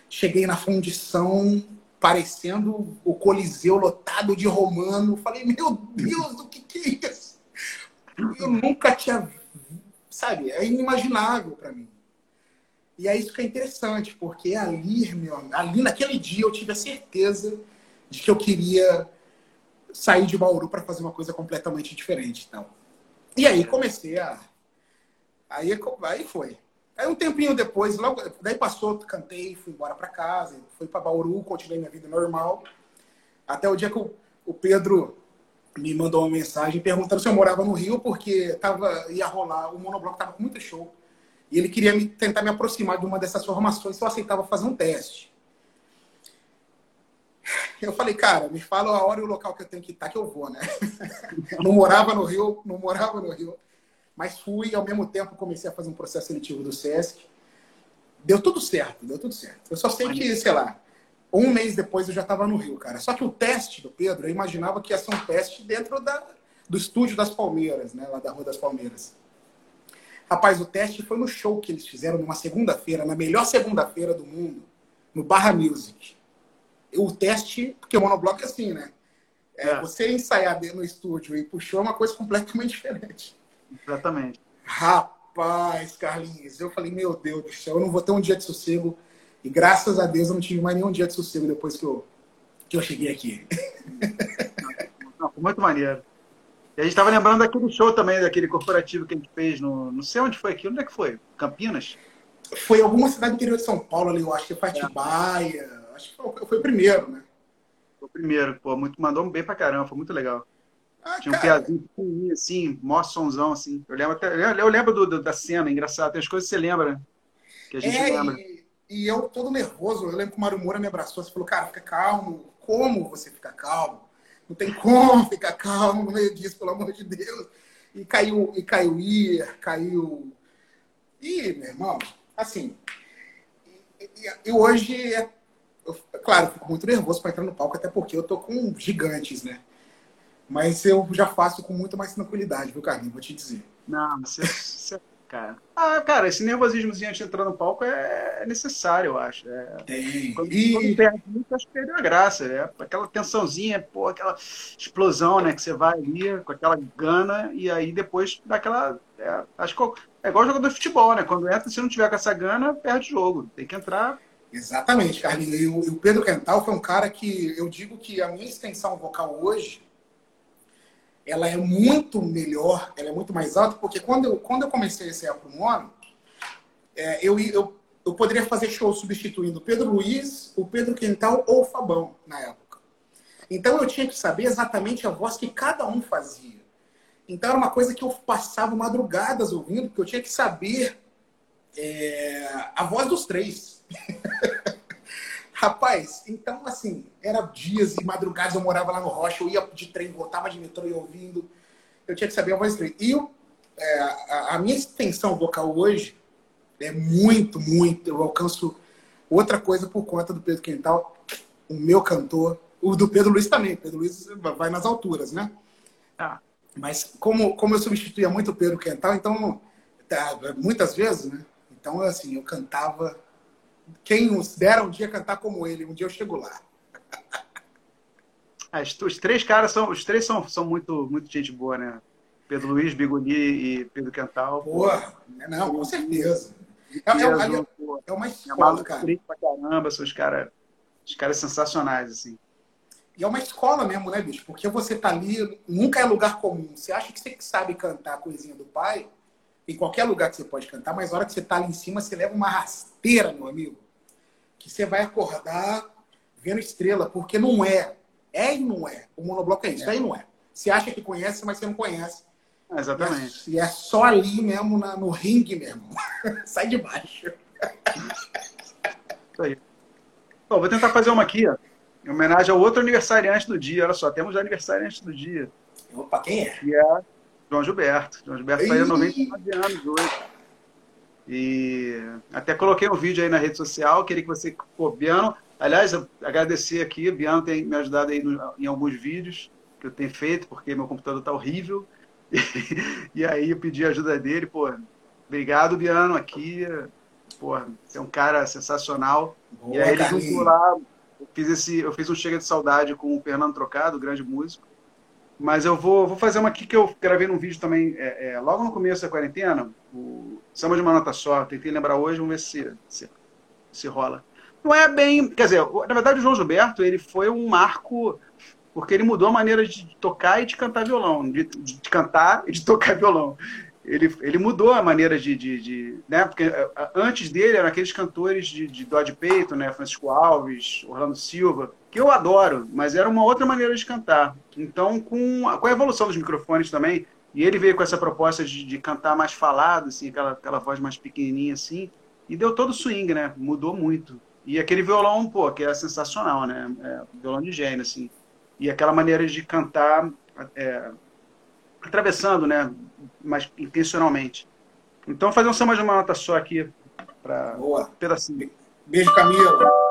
Cheguei na fundição, parecendo o Coliseu lotado de romano. Falei: meu Deus, o que, que é isso? Eu nunca tinha. Sabe, é inimaginável para mim. E é isso que é interessante, porque ali, meu, ali naquele dia eu tive a certeza de que eu queria sair de Bauru para fazer uma coisa completamente diferente. Então. E aí comecei a. Aí, aí foi. Aí um tempinho depois, logo, daí passou, cantei, fui embora para casa, fui para Bauru, continuei minha vida normal. Até o dia que o, o Pedro me mandou uma mensagem perguntando se eu morava no Rio, porque tava, ia rolar, o monobloco tava com muito show. E ele queria me, tentar me aproximar de uma dessas formações se eu aceitava fazer um teste. Eu falei, cara, me fala a hora e o local que eu tenho que estar que eu vou, né? [LAUGHS] Não morava no Rio, não morava no Rio. Mas fui ao mesmo tempo comecei a fazer um processo seletivo do SESC. Deu tudo certo, deu tudo certo. Eu só sei que, sei lá, um mês depois eu já estava no Rio, cara. Só que o teste do Pedro, eu imaginava que ia ser um teste dentro da, do estúdio das Palmeiras, né? Lá da Rua das Palmeiras. Rapaz, o teste foi no show que eles fizeram numa segunda-feira, na melhor segunda-feira do mundo, no Barra Music. O teste, porque o monobloco é assim, né? É, é. Você ensaiar no estúdio e puxou é uma coisa completamente [LAUGHS] diferente. Exatamente. Rapaz, Carlinhos, eu falei, meu Deus do céu, eu não vou ter um dia de sossego. E graças a Deus eu não tive mais nenhum dia de sossego depois que eu, que eu cheguei aqui. [LAUGHS] Não, muito maneiro. E a gente estava lembrando daquele show também, daquele corporativo que a gente fez no. Não sei onde foi aqui. Onde é que foi? Campinas? Foi alguma cidade do interior de São Paulo ali, eu acho que foi Atibaia. É. Acho que foi, foi, o primeiro, né? Foi o primeiro, pô, muito, mandou bem pra caramba, foi muito legal. Ah, Tinha um piadinho assim, mó sonzão, assim. Eu lembro, até, eu lembro do, do, da cena, engraçado. Tem as coisas que você lembra, que a gente é, lembra. E, e, eu todo nervoso, eu lembro que o Mário Moura me abraçou, você falou, cara, fica calmo. Como você fica calmo? Não tem como [LAUGHS] ficar calmo no meio disso, pelo amor de Deus. E caiu, e caiu Ir, caiu. E, meu irmão, assim. E, e hoje, é, eu, claro, fico muito nervoso para entrar no palco, até porque eu tô com gigantes, né? Mas eu já faço com muito mais tranquilidade, viu, Carlinhos? Vou te dizer. Não, você, você cara. Ah, cara, esse nervosismozinho antes de entrar no palco é necessário, eu acho. É... Tem. Quando, e... quando perde muito, acho que perdeu a graça. É aquela tensãozinha, pô, aquela explosão, né? Que você vai ali com aquela gana e aí depois dá aquela. É, acho que é igual jogador de futebol, né? Quando entra, se não tiver com essa gana, perde o jogo. Tem que entrar. Exatamente, Carlinhos. E o Pedro Quental foi um cara que eu digo que a minha extensão vocal hoje ela é muito melhor, ela é muito mais alta, porque quando eu, quando eu comecei a ensaiar para é, eu, eu, eu poderia fazer show substituindo o Pedro Luiz, o Pedro Quental ou o Fabão, na época. Então eu tinha que saber exatamente a voz que cada um fazia. Então era uma coisa que eu passava madrugadas ouvindo, porque eu tinha que saber é, a voz dos três. [LAUGHS] Rapaz, então, assim, era dias e madrugadas, eu morava lá no Rocha, eu ia de trem, voltava de metrô e ouvindo. Eu tinha que saber a voz dele. E eu, é, a, a, minha extensão vocal hoje é muito, muito. Eu alcanço outra coisa por conta do Pedro Quental, o meu cantor, o do Pedro Luiz também. Pedro Luiz vai nas alturas, né? Ah. Mas como, como eu substituía muito o Pedro Quental, então, tá, muitas vezes, né? Então, assim, eu cantava quem nos dera um dia cantar como ele, um dia eu chego lá. Ah, os três caras são, os três são, são muito, muito gente boa, né? Pedro Luiz, Bigoni e Pedro Quental. Boa, não, com certeza. É, é, é, é uma escola, cara. Pra caramba, são os caras os caras sensacionais, assim. E é uma escola mesmo, né, bicho? Porque você tá ali, nunca é lugar comum. Você acha que você sabe cantar a coisinha do pai, em qualquer lugar que você pode cantar, mas na hora que você está ali em cima, você leva uma rasteira, meu amigo, que você vai acordar vendo estrela, porque não é. É e não é. O monobloco é isso, é, é e não é. Você acha que conhece, mas você não conhece. exatamente. E é, e é, só ali mesmo, na, no ringue mesmo. [LAUGHS] Sai de baixo. Isso aí. Bom, vou tentar fazer uma aqui, ó, em homenagem ao outro aniversariante do dia. Olha só, temos aniversariante do dia. Opa, quem é? Que é João Gilberto. João Gilberto faz 99 anos hoje. E até coloquei um vídeo aí na rede social, queria que você, pô, Biano, aliás, agradecer aqui, Biano tem me ajudado aí no, em alguns vídeos que eu tenho feito, porque meu computador tá horrível. E, [LAUGHS] e aí eu pedi a ajuda dele, pô, obrigado, Biano, aqui, pô, você é um cara sensacional. Boa, e aí ele juntou lá, eu fiz, esse, eu fiz um Chega de Saudade com o Fernando Trocado, grande músico. Mas eu vou, vou fazer uma aqui que eu gravei num vídeo também, é, é, logo no começo da quarentena, o Samba de uma Nota Só. Tentei lembrar hoje, vamos ver se, se, se rola. Não é bem. Quer dizer, na verdade, o João Gilberto ele foi um marco, porque ele mudou a maneira de tocar e de cantar violão, de, de cantar e de tocar violão. Ele, ele mudou a maneira de, de, de, né? Porque antes dele eram aqueles cantores de, de Dodge Peito, né? Francisco Alves, Orlando Silva que eu adoro, mas era uma outra maneira de cantar. Então, com a, com a evolução dos microfones também, e ele veio com essa proposta de, de cantar mais falado, assim, aquela, aquela voz mais pequenininha, assim, e deu todo o swing, né? Mudou muito. E aquele violão, pô, que é sensacional, né? É, violão de gênio, assim. E aquela maneira de cantar é, atravessando, né? Mais intencionalmente. Então, fazer um samba de uma nota só aqui para um pedacinho. Beijo, Camila.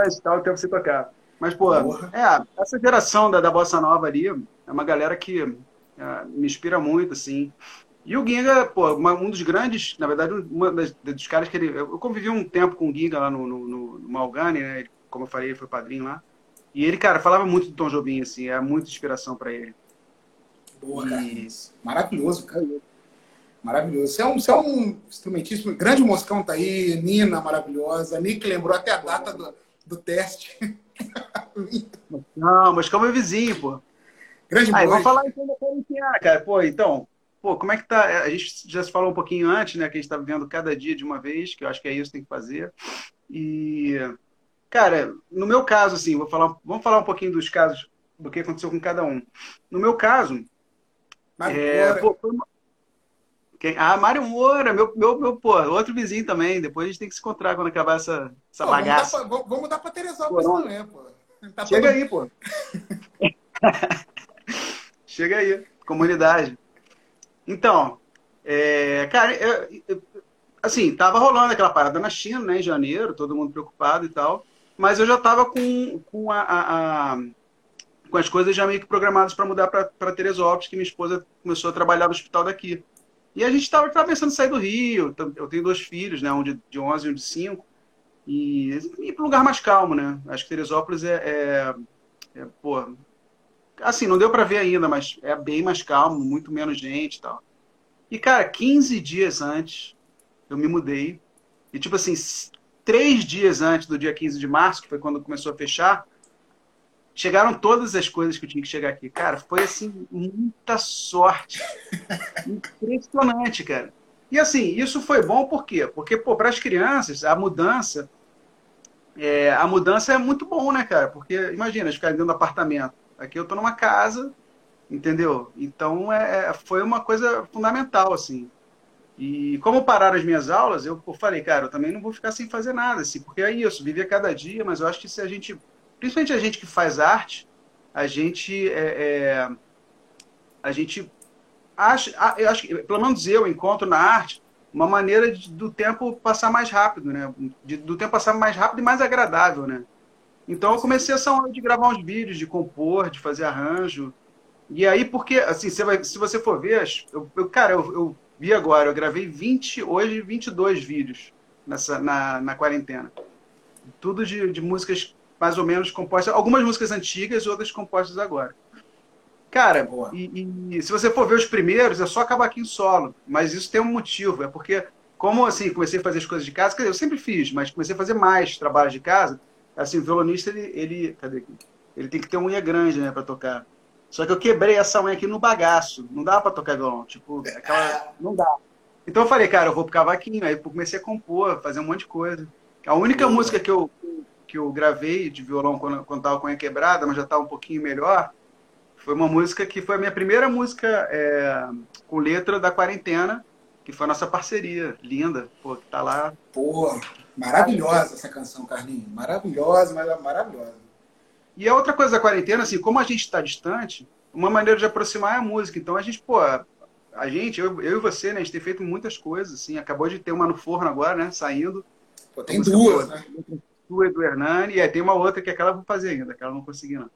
Mas tá o tempo sem tocar. Mas, pô, Porra. é, essa geração da, da Bossa Nova ali é uma galera que é, me inspira muito, assim. E o Ginga, pô, uma, um dos grandes, na verdade, um dos caras que ele. Eu convivi um tempo com o Ginga lá no, no, no, no Malgani, né? Ele, como eu falei, ele foi padrinho lá. E ele, cara, falava muito do Tom Jobim, assim, é muita inspiração para ele. Boa, cara. Maravilhoso, cara. Maravilhoso. Você é um, você é um instrumentista, grande moscão tá aí, Nina maravilhosa. Nick lembrou até a data do, do teste. Não, mas como é vizinho, pô. Grande Aí, vamos falar então da quarentena, cara. Pô, então, pô, como é que tá? A gente já se falou um pouquinho antes, né? Que a gente tá vivendo cada dia de uma vez, que eu acho que é isso que tem que fazer. E, cara, no meu caso, assim, vou falar, vamos falar um pouquinho dos casos, do que aconteceu com cada um. No meu caso, Mas, é, pô, foi uma, quem? Ah, Mário Moura, meu, meu, meu, pô, outro vizinho também. Depois a gente tem que se encontrar quando acabar essa, essa pô, bagaça. Vamos dar pra, vamos dar pra Teresópolis pô, também, pô. Tá Chega todo... aí, pô. [LAUGHS] Chega aí, comunidade. Então, é, cara, eu, eu, assim, tava rolando aquela parada na China, né, em janeiro, todo mundo preocupado e tal. Mas eu já tava com, com a, a, a com as coisas já meio que programadas para mudar para Teresópolis, que minha esposa começou a trabalhar no hospital daqui. E a gente estava pensando em sair do Rio. Eu tenho dois filhos, né? Um de, de 11 e um de 5. E ir para um lugar mais calmo, né? Acho que Teresópolis é, é, é pô, assim, não deu para ver ainda, mas é bem mais calmo, muito menos gente e tal. E, cara, 15 dias antes, eu me mudei. E, tipo assim, três dias antes do dia 15 de março, que foi quando começou a fechar, chegaram todas as coisas que eu tinha que chegar aqui. Cara, foi assim, muita sorte. Impressionante, cara. E assim, isso foi bom por quê? Porque, pô, para as crianças, a mudança. É, a mudança é muito bom, né, cara? Porque, imagina, ficar dentro do apartamento. Aqui eu tô numa casa entendeu? Então é, é, foi uma coisa fundamental, assim. E como pararam as minhas aulas, eu, falei, cara, eu também não vou ficar sem fazer nada, assim, porque é isso, viver cada dia, mas eu acho que se a gente, principalmente a gente que faz arte, a gente é, é a gente acha, eu acho que, pelo menos eu encontro na arte uma maneira de, do tempo passar mais rápido, né? De, do tempo passar mais rápido e mais agradável, né? Então eu comecei essa onda de gravar uns vídeos, de compor, de fazer arranjo. E aí, porque, assim, você vai, se você for ver, eu, eu cara, eu, eu, vi agora, eu gravei 20, hoje 22 vídeos nessa, na, na quarentena. Tudo de, de músicas mais ou menos compostas, algumas músicas antigas, outras compostas agora. Cara, e, e, se você for ver os primeiros, é só cavaquinho solo. Mas isso tem um motivo. É porque, como assim, comecei a fazer as coisas de casa, eu sempre fiz, mas comecei a fazer mais trabalhos de casa. Assim, o violonista, ele, ele, cadê aqui? ele tem que ter uma unha grande, né, para tocar. Só que eu quebrei essa unha aqui no bagaço. Não dá para tocar violão. Tipo, aquela. Não dá. Então eu falei, cara, eu vou pro cavaquinho. Aí comecei a compor, fazer um monte de coisa. A única música que eu, que eu gravei de violão quando, quando tava com a quebrada, mas já tava um pouquinho melhor, foi uma música que foi a minha primeira música é, com letra da quarentena, que foi a nossa parceria, linda, pô, que tá lá. Pô, maravilhosa essa canção, Carlinhos. Maravilhosa, mas maravilhosa. E a outra coisa da quarentena, assim, como a gente está distante, uma maneira de aproximar é a música. Então a gente, pô, a gente, eu, eu e você, né, a gente tem feito muitas coisas, assim, acabou de ter uma no forno agora, né, saindo. Pô, tem duas, né? Tua e do Hernani, e aí tem uma outra que é aquela eu vou fazer ainda, que ela não consegui não.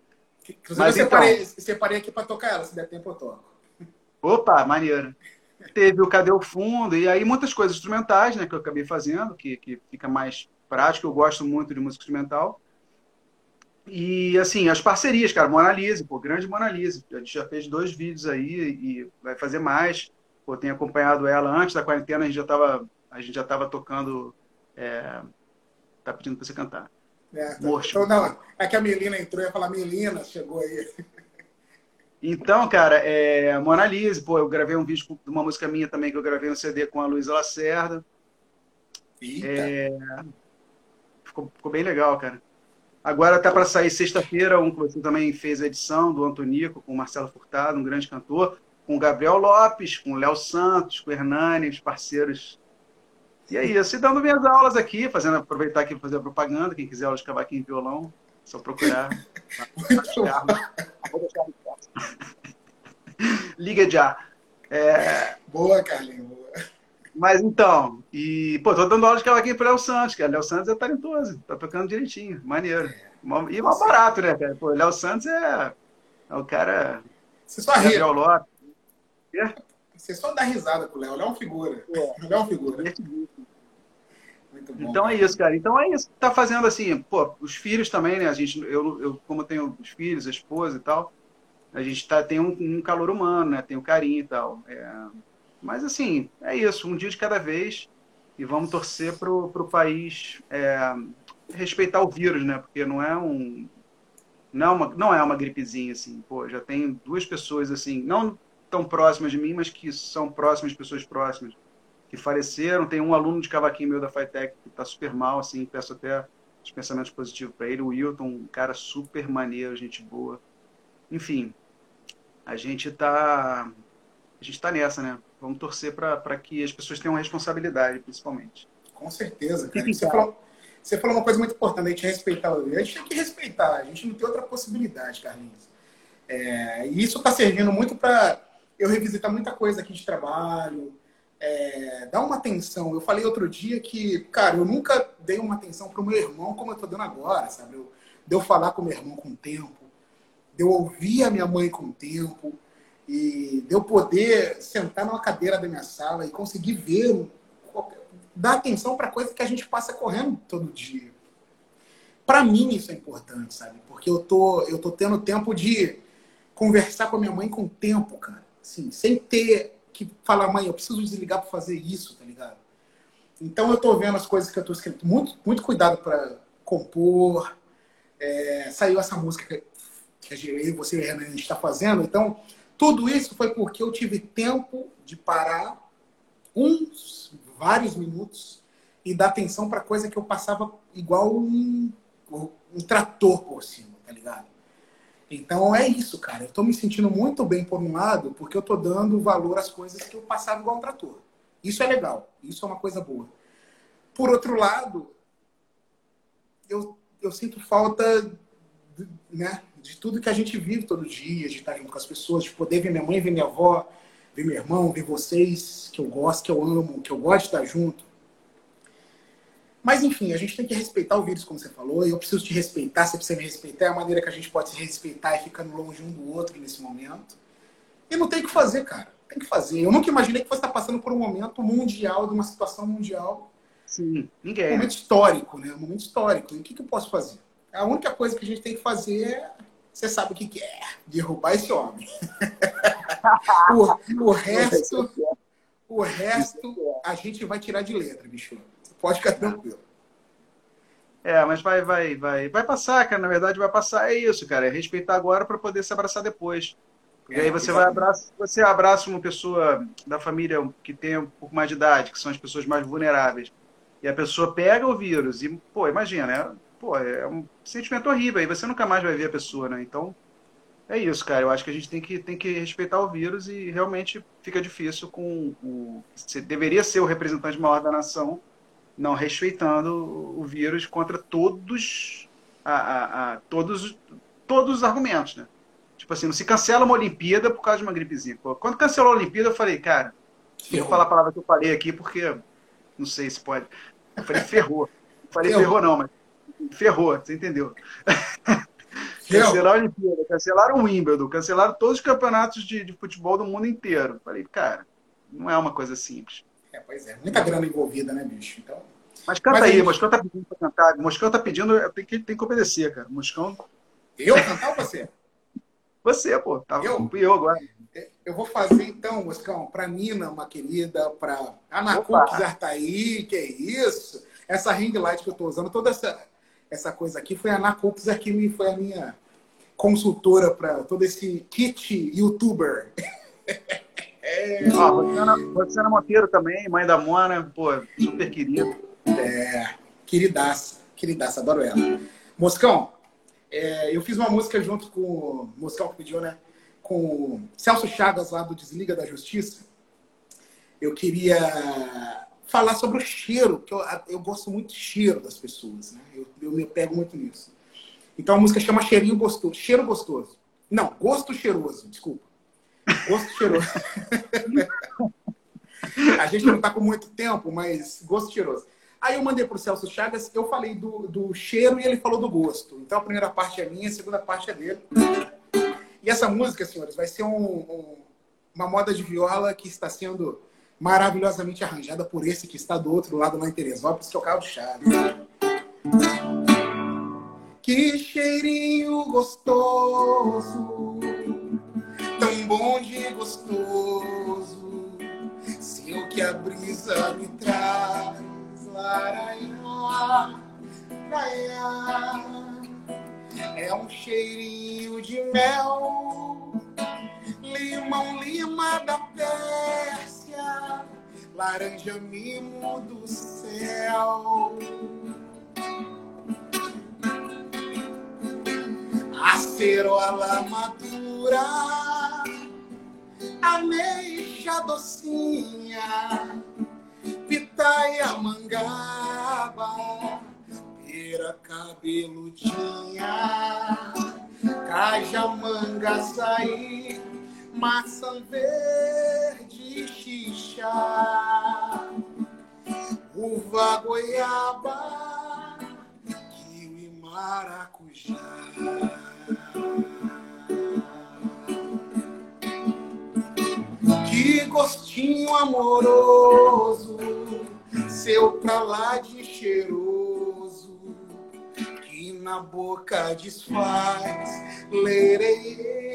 Inclusive, Mas, eu separei, então... separei aqui para tocar ela, se der tempo eu toco. Opa, maneiro. Teve o Cadê o Fundo, e aí muitas coisas instrumentais, né, que eu acabei fazendo, que, que fica mais prático, eu gosto muito de música instrumental. E, assim, as parcerias, cara, Monalise, pô, grande Monalise. A gente já fez dois vídeos aí e vai fazer mais. Pô, tenho acompanhado ela antes da quarentena, a gente já estava a gente já estava tocando. É... Tá pedindo para você cantar. É, então, não, é que a Melina entrou e ia falar, Melina, chegou aí. [LAUGHS] Então, cara, é, Mona Lisa, pô, eu gravei um vídeo de uma música minha também, que eu gravei um CD com a Luísa Lacerda. É, ficou, ficou, bem legal, cara. Agora tá para sair sexta-feira um que você também fez a edição do Antonico, com o Marcelo Furtado, um grande cantor, com o Gabriel Lopes, com o Léo Santos, com o Hernani, os parceiros e é isso. E dando minhas aulas aqui, fazendo, aproveitar aqui para fazer a propaganda. Quem quiser aula de cavaquinho e violão, só procurar. [LAUGHS] Liga já. É... Boa, Carlinhos. Boa. Mas então, e, pô, tô dando aula de cavaquinho pro Léo Santos, cara. Léo Santos é talentoso, tá tocando direitinho, maneiro. E mais barato, né, cara? Pô, Léo Santos é, é o cara. Você só ri. Gabriel Lopes. Você só dá risada com o Léo. O Léo é uma figura. É. O Léo é uma figura. Então é isso, cara. Então é isso. Tá fazendo assim, pô, os filhos também, né? A gente, eu, eu como tenho os filhos, a esposa e tal, a gente tá, tem um, um calor humano, né? Tem o um carinho e tal. É... Mas assim, é isso. Um dia de cada vez e vamos torcer pro, pro país é, respeitar o vírus, né? Porque não é um não é uma, não é uma gripezinha assim. Pô, já tem duas pessoas assim, não tão próximas de mim, mas que são próximas de pessoas próximas que faleceram. Tem um aluno de cavaquinho meu da FITEC que está super mal, assim, peço até os pensamentos positivos para ele. O Wilton, um cara super maneiro, gente boa. Enfim, a gente está a gente tá nessa, né? Vamos torcer para que as pessoas tenham responsabilidade, principalmente. Com certeza, cara. Você falou, você falou uma coisa muito importante, a gente respeitar. A gente tem que respeitar, a gente não tem outra possibilidade, Carlinhos. É, e isso está servindo muito para eu revisitar muita coisa aqui de trabalho, é, dá uma atenção. Eu falei outro dia que, cara, eu nunca dei uma atenção para o meu irmão como eu estou dando agora, sabe? Eu, de eu falar com meu irmão com o tempo, de eu ouvir a minha mãe com o tempo, e de eu poder sentar numa cadeira da minha sala e conseguir ver, dar atenção para coisa que a gente passa correndo todo dia. Para mim isso é importante, sabe? Porque eu tô, eu tô tendo tempo de conversar com a minha mãe com o tempo, cara. Assim, sem ter que fala, mãe, eu preciso desligar para fazer isso, tá ligado? Então eu tô vendo as coisas que eu tô escrevendo, muito, muito cuidado para compor. É, saiu essa música que, eu e você e a gente está fazendo. Então, tudo isso foi porque eu tive tempo de parar uns vários minutos e dar atenção para coisa que eu passava igual um, um trator por cima, tá ligado? Então é isso, cara. Eu tô me sentindo muito bem por um lado, porque eu tô dando valor às coisas que eu passava igual um trator. Isso é legal, isso é uma coisa boa. Por outro lado, eu, eu sinto falta né, de tudo que a gente vive todo dia, de estar junto com as pessoas, de poder ver minha mãe, ver minha avó, ver meu irmão, ver vocês, que eu gosto, que eu amo, que eu gosto de estar junto. Mas, enfim, a gente tem que respeitar o vírus, como você falou. Eu preciso te respeitar, você precisa me respeitar. É a maneira que a gente pode se respeitar e ficando longe um do outro nesse momento. E não tem o que fazer, cara. Tem que fazer. Eu nunca imaginei que você estar passando por um momento mundial, de uma situação mundial. Sim, ninguém. Um momento histórico, né? Um momento histórico. E o que, que eu posso fazer? A única coisa que a gente tem que fazer é. Você sabe o que, que é? Derrubar esse homem. [LAUGHS] o, o resto. O resto a gente vai tirar de letra, bicho. Pode ficar tranquilo. É, mas vai, vai, vai, vai passar, cara. Na verdade, vai passar. É isso, cara. É respeitar agora para poder se abraçar depois. E aí você vai abraça, você abraça uma pessoa da família que tem um pouco mais de idade, que são as pessoas mais vulneráveis. E a pessoa pega o vírus e, pô, imagina, é, pô, é um sentimento horrível. Aí você nunca mais vai ver a pessoa, né? Então, é isso, cara. Eu acho que a gente tem que, tem que respeitar o vírus e realmente fica difícil com o. Você deveria ser o representante maior da nação não respeitando o vírus contra todos, a, a, a, todos, todos os argumentos, né? Tipo assim, não se cancela uma Olimpíada por causa de uma gripezinha. Quando cancelou a Olimpíada, eu falei, cara, vou falar a palavra que eu falei aqui porque não sei se pode. Eu falei, ferrou. Eu falei, ferrou, ferrou não, mas ferrou, você entendeu? [LAUGHS] Cancelaram a Olimpíada, cancelaram o Wimbledon, cancelaram todos os campeonatos de, de futebol do mundo inteiro. Falei, cara, não é uma coisa simples. É, pois é. Muita grana envolvida, né, bicho? Então... Mas canta Mas aí, gente... Moscão tá pedindo pra cantar. Moscão tá pedindo, tem que, tem que obedecer, cara. Moscão. Eu cantar ou você? Você, pô. Tá, eu? eu agora. Eu vou fazer então, Moscão, pra Nina, uma querida, pra Ana Cooks Artaí, que é isso? Essa ring light que eu tô usando, toda essa, essa coisa aqui, foi a Ana Cooks que foi a minha consultora para todo esse kit youtuber. [LAUGHS] É... Ó, Rosana, Rosana Monteiro também, mãe da Mona, pô, super querida. É, queridaça, queridaça, adoro ela. Moscão, é, eu fiz uma música junto com o Moscão que pediu, né? Com o Celso Chagas lá do Desliga da Justiça. Eu queria falar sobre o cheiro, que eu, eu gosto muito do cheiro das pessoas, né? Eu, eu me pego muito nisso. Então a música chama Cheirinho Gostoso, Cheiro Gostoso. Não, Gosto Cheiroso, desculpa. Gosto cheiroso. [LAUGHS] a gente não está com muito tempo, mas gosto cheiroso. Aí eu mandei para o Celso Chagas, eu falei do, do cheiro e ele falou do gosto. Então a primeira parte é minha, a segunda parte é dele. E essa música, senhores, vai ser um, um, uma moda de viola que está sendo maravilhosamente arranjada por esse que está do outro lado lá em Teresópolis, que é o Carlos Chaves. Que cheirinho gostoso bom de gostoso. Se o que a brisa me traz, laraiá, é um cheirinho de mel, limão, lima da Pérsia, laranja mimo do céu. Acerola madura ameixa docinha, pitaia mangaba, pera cabeludinha, caja manga açaí, maçã verde xixa, uva goiaba, kiwi maracujá. Gostinho amoroso, seu pra lá de cheiroso, que na boca desfaz lerei.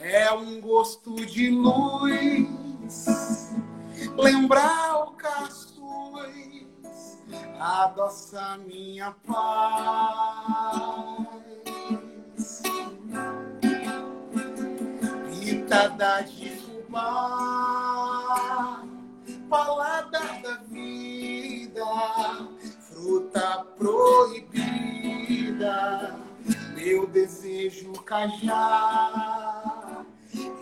É um gosto de luz, lembrar o caçuz, adoça minha paz pitada de fubá, paladar da vida, fruta proibida, meu desejo cajar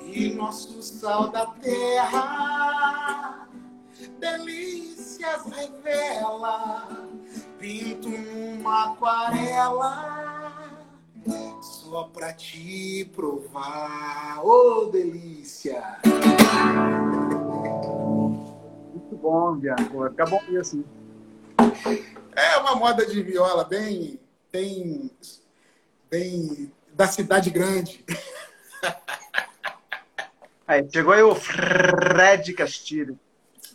e nosso sal da terra, delícias revela, pinto numa aquarela, só pra te provar, ô oh, delícia! Muito bom, Bianco, vai ficar bom assim. É uma moda de viola bem, bem, bem da cidade grande. [LAUGHS] Aí, chegou aí o Fred Castilho.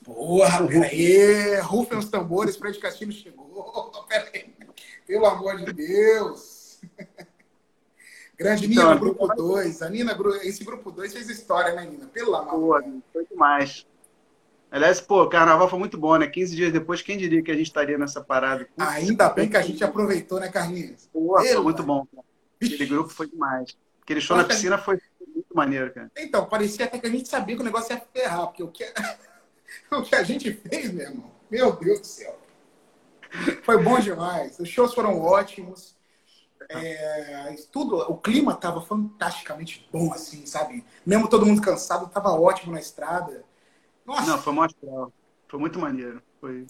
Porra, peraí. Rufem os tambores, Fred Castilho chegou. [LAUGHS] Peraí. Pelo amor de Deus. [LAUGHS] Grande então, Nina, grupo 2. A Nina, esse grupo 2 fez história, né, Nina? Pelo amor Deus. Foi demais. Aliás, pô, o carnaval foi muito bom, né? 15 dias depois, quem diria que a gente estaria nessa parada? Ainda bem que a gente aproveitou, né, Carlinhos? Pô, foi muito bom. Aquele grupo foi demais. Aquele show na piscina foi muito maneiro, cara. Então, parecia até que a gente sabia que o negócio ia ferrar, porque o que, [LAUGHS] o que a gente fez, meu irmão, meu Deus do céu. Foi bom demais. Os shows foram ótimos. É, tudo, o clima estava fantasticamente bom, assim, sabe? Mesmo todo mundo cansado, estava ótimo na estrada. Nossa. Não, foi muito Foi muito maneiro. Foi...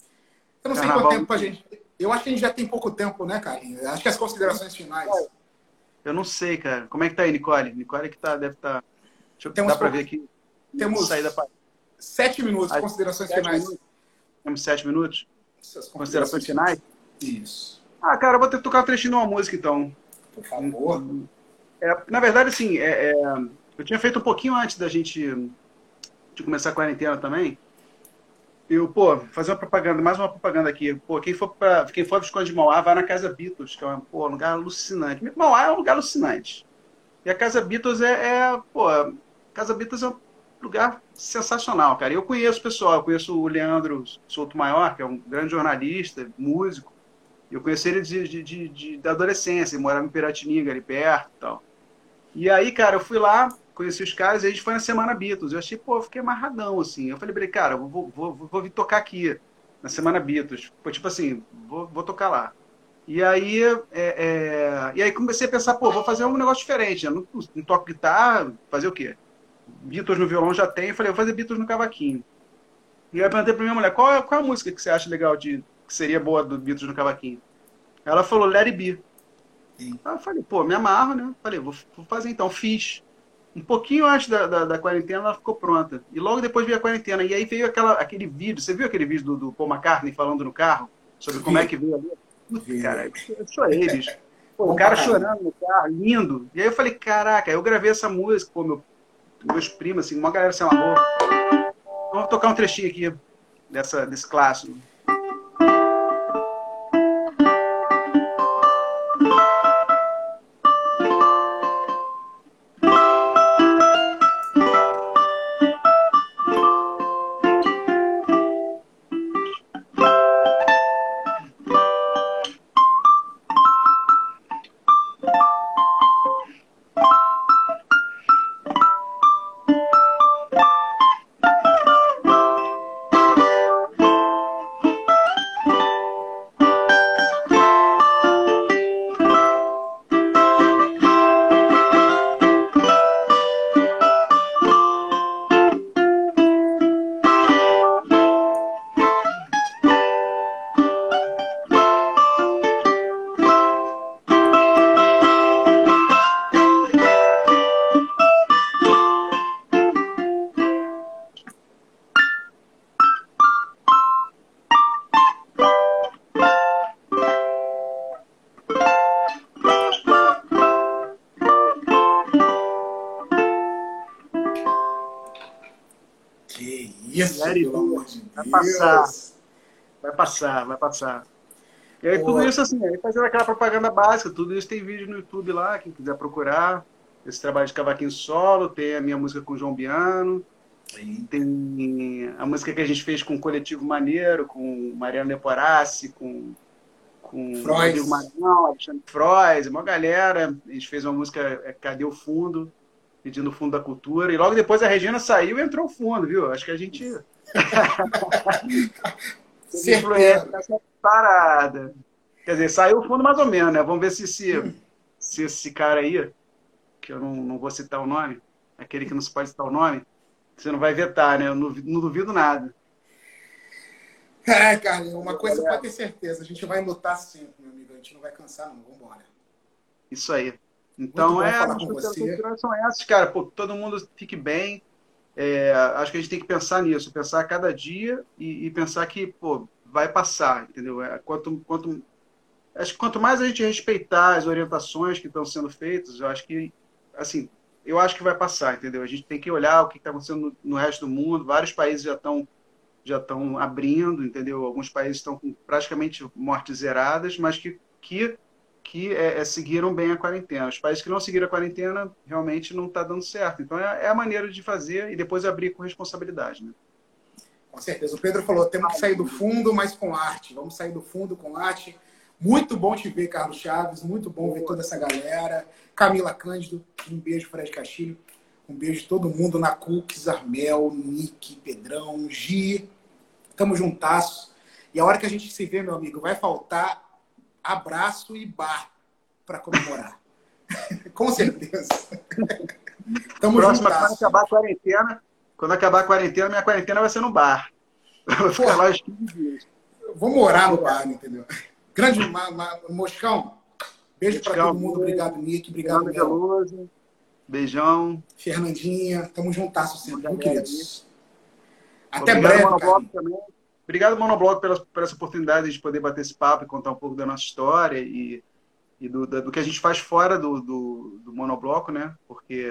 Eu não sei quanto tempo a gente. Eu acho que a gente já tem pouco tempo, né, Carlinhos? Acho que as considerações finais. Eu não sei, cara. Como é que tá aí, Nicole? Nicole que tá, deve estar. Tá... Deixa eu Temos dá para ver aqui. Temos saída pra... sete minutos, de considerações sete finais. Minutos. Temos sete minutos? Considerações finais? Isso. Ah, cara, eu vou ter que tocar um trechinho de uma música, então. Por favor. É, na verdade, assim, é, é, eu tinha feito um pouquinho antes da gente de começar a quarentena também, eu, pô, fazer uma propaganda, mais uma propaganda aqui. Pô, quem for para quem for Visconde de Mauá, vai na Casa Beatles, que é um, pô, um lugar alucinante. Mauá é um lugar alucinante. E a Casa Beatles é, é pô, Casa Beatles é um lugar sensacional, cara. Eu conheço o pessoal, eu conheço o Leandro Souto Maior, que é um grande jornalista, músico. Eu conheci ele de, de, de, de da adolescência, ele morava em Piratininga, ali perto e tal. E aí, cara, eu fui lá, conheci os caras e a gente foi na Semana Beatles. Eu achei, pô, eu fiquei amarradão, assim. Eu falei cara, eu vou, vou, vou, vou vir tocar aqui, na Semana Beatles. Pô, tipo assim, vou, vou tocar lá. E aí, é, é... e aí comecei a pensar, pô, vou fazer um negócio diferente. Eu não, não toco guitarra, fazer o quê? Beatles no violão já tem. Eu falei, vou fazer Beatles no cavaquinho. E aí eu perguntei pra minha mulher, qual, é, qual é a música que você acha legal, de, que seria boa do Beatles no cavaquinho? Ela falou, Be. Aí eu falei, pô, me amarro, né? Falei, vou, vou fazer então. Fiz um pouquinho antes da, da, da, quarentena ela ficou pronta. E logo depois veio a quarentena. E aí veio aquela, aquele vídeo. Você viu aquele vídeo do, do Paul McCartney falando no carro? Sobre como é que veio ali? cara, eu chorei, bicho. Pô, o cara chorando no carro, lindo. E aí eu falei, caraca, eu gravei essa música, pô, meu, meus primos, assim, uma galera se amarrou. Vamos tocar um trechinho aqui dessa, desse clássico. Passar. Vai passar, vai passar. E aí, tudo isso assim, aí fazendo aquela propaganda básica, tudo isso tem vídeo no YouTube lá, quem quiser procurar. Esse trabalho de cavaquinho solo, tem a minha música com o João Biano, tem a música que a gente fez com o Coletivo Maneiro, com Mariano Leporassi, com, com Rodrigo Maranhão, Alexandre Frois, uma galera. A gente fez uma música é, Cadê o Fundo? Pedindo o Fundo da Cultura. E logo depois a Regina saiu e entrou o fundo, viu? Acho que a gente [LAUGHS] influência nessa parada. Quer dizer, saiu o fundo mais ou menos, né? Vamos ver se, se, se esse cara aí, que eu não, não vou citar o nome, aquele que não se pode citar o nome, você não vai vetar, né? Eu não, não duvido nada. É, Carlinhos, uma coisa pode ter certeza, a gente vai lutar sempre, meu amigo. A gente não vai cansar, não. Vamos embora. Isso aí. Então, é, as são essas, cara. Pô, todo mundo fique bem. É, acho que a gente tem que pensar nisso, pensar cada dia e, e pensar que, pô, vai passar, entendeu? É, quanto, quanto, acho que quanto mais a gente respeitar as orientações que estão sendo feitas, eu acho que, assim, eu acho que vai passar, entendeu? A gente tem que olhar o que está acontecendo no, no, resto do mundo. Vários países já estão já estão abrindo, entendeu? Alguns países estão com praticamente mortes zeradas, mas que que, que é, é, seguiram bem a quarentena. Os países que não seguiram a quarentena realmente não está dando certo. Então é, é, a maneira de fazer e depois abrir com responsabilidade, né? Com certeza. O Pedro falou, temos que sair do fundo, mas com arte. Vamos sair do fundo com arte. Muito bom te ver, Carlos Chaves. Muito bom ver toda essa galera. Camila Cândido, um beijo, Fred Castilho. Um beijo todo mundo na Cooks, Armel, Nick, Pedrão, Gi. Tamo juntasso. E a hora que a gente se vê, meu amigo, vai faltar abraço e bar para comemorar. [LAUGHS] Com certeza. Tamo Próxima, quando acabar a quarentena, quando acabar a quarentena, minha quarentena vai ser no bar. [LAUGHS] vou ficar lá os 15 dias. Vou morar no bar, entendeu? Grande ma, ma, Moscão. Beijo para todo mundo. Obrigado, Nick. Obrigado, Mel. Beijão. Fernandinha. Tamo juntasso sempre, queridos. Até Obrigado, breve. Obrigado, Monobloco, pela, por essa oportunidade de poder bater esse papo e contar um pouco da nossa história e, e do, do, que a gente faz fora do, do, do, monobloco, né? Porque,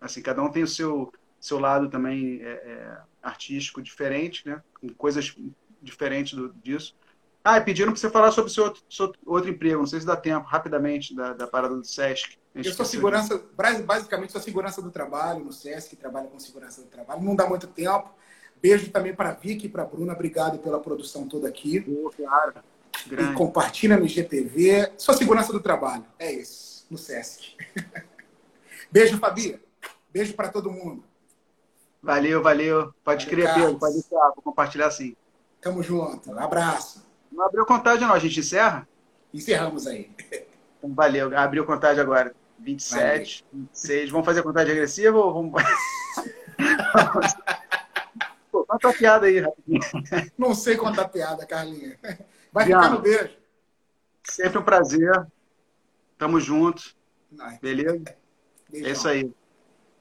assim, cada um tem o seu, seu lado também é, é, artístico diferente, né? Com coisas diferentes do, disso. Ah, e pediram para você falar sobre o seu outro, seu outro emprego, não sei se dá tempo, rapidamente, da, da parada do SESC. Eu sou segurança, basicamente sou segurança do trabalho no SESC, trabalho com segurança do trabalho. Não dá muito tempo. Beijo também para a Vicky e para a Bruna. Obrigado pela produção toda aqui. Oh, claro. E compartilha no IGTV. Sua segurança do trabalho. É isso. No SESC. [LAUGHS] Beijo, Fabi. Beijo para todo mundo. Valeu, valeu. Pode crer, Pedro. Pode deixar. Vou compartilhar sim. Tamo junto. Um abraço. Não abriu contagem, não. A gente encerra? Encerramos aí. [LAUGHS] Então, valeu. Abriu contagem agora. 27, valeu. 26. Vamos fazer a contagem agressiva ou vamos. [LAUGHS] Conta a piada aí, rapidinho. Não sei contar piada, Carlinha. Vai ficar no beijo. Sempre um prazer. Tamo junto. Beleza? Beijão. É isso aí.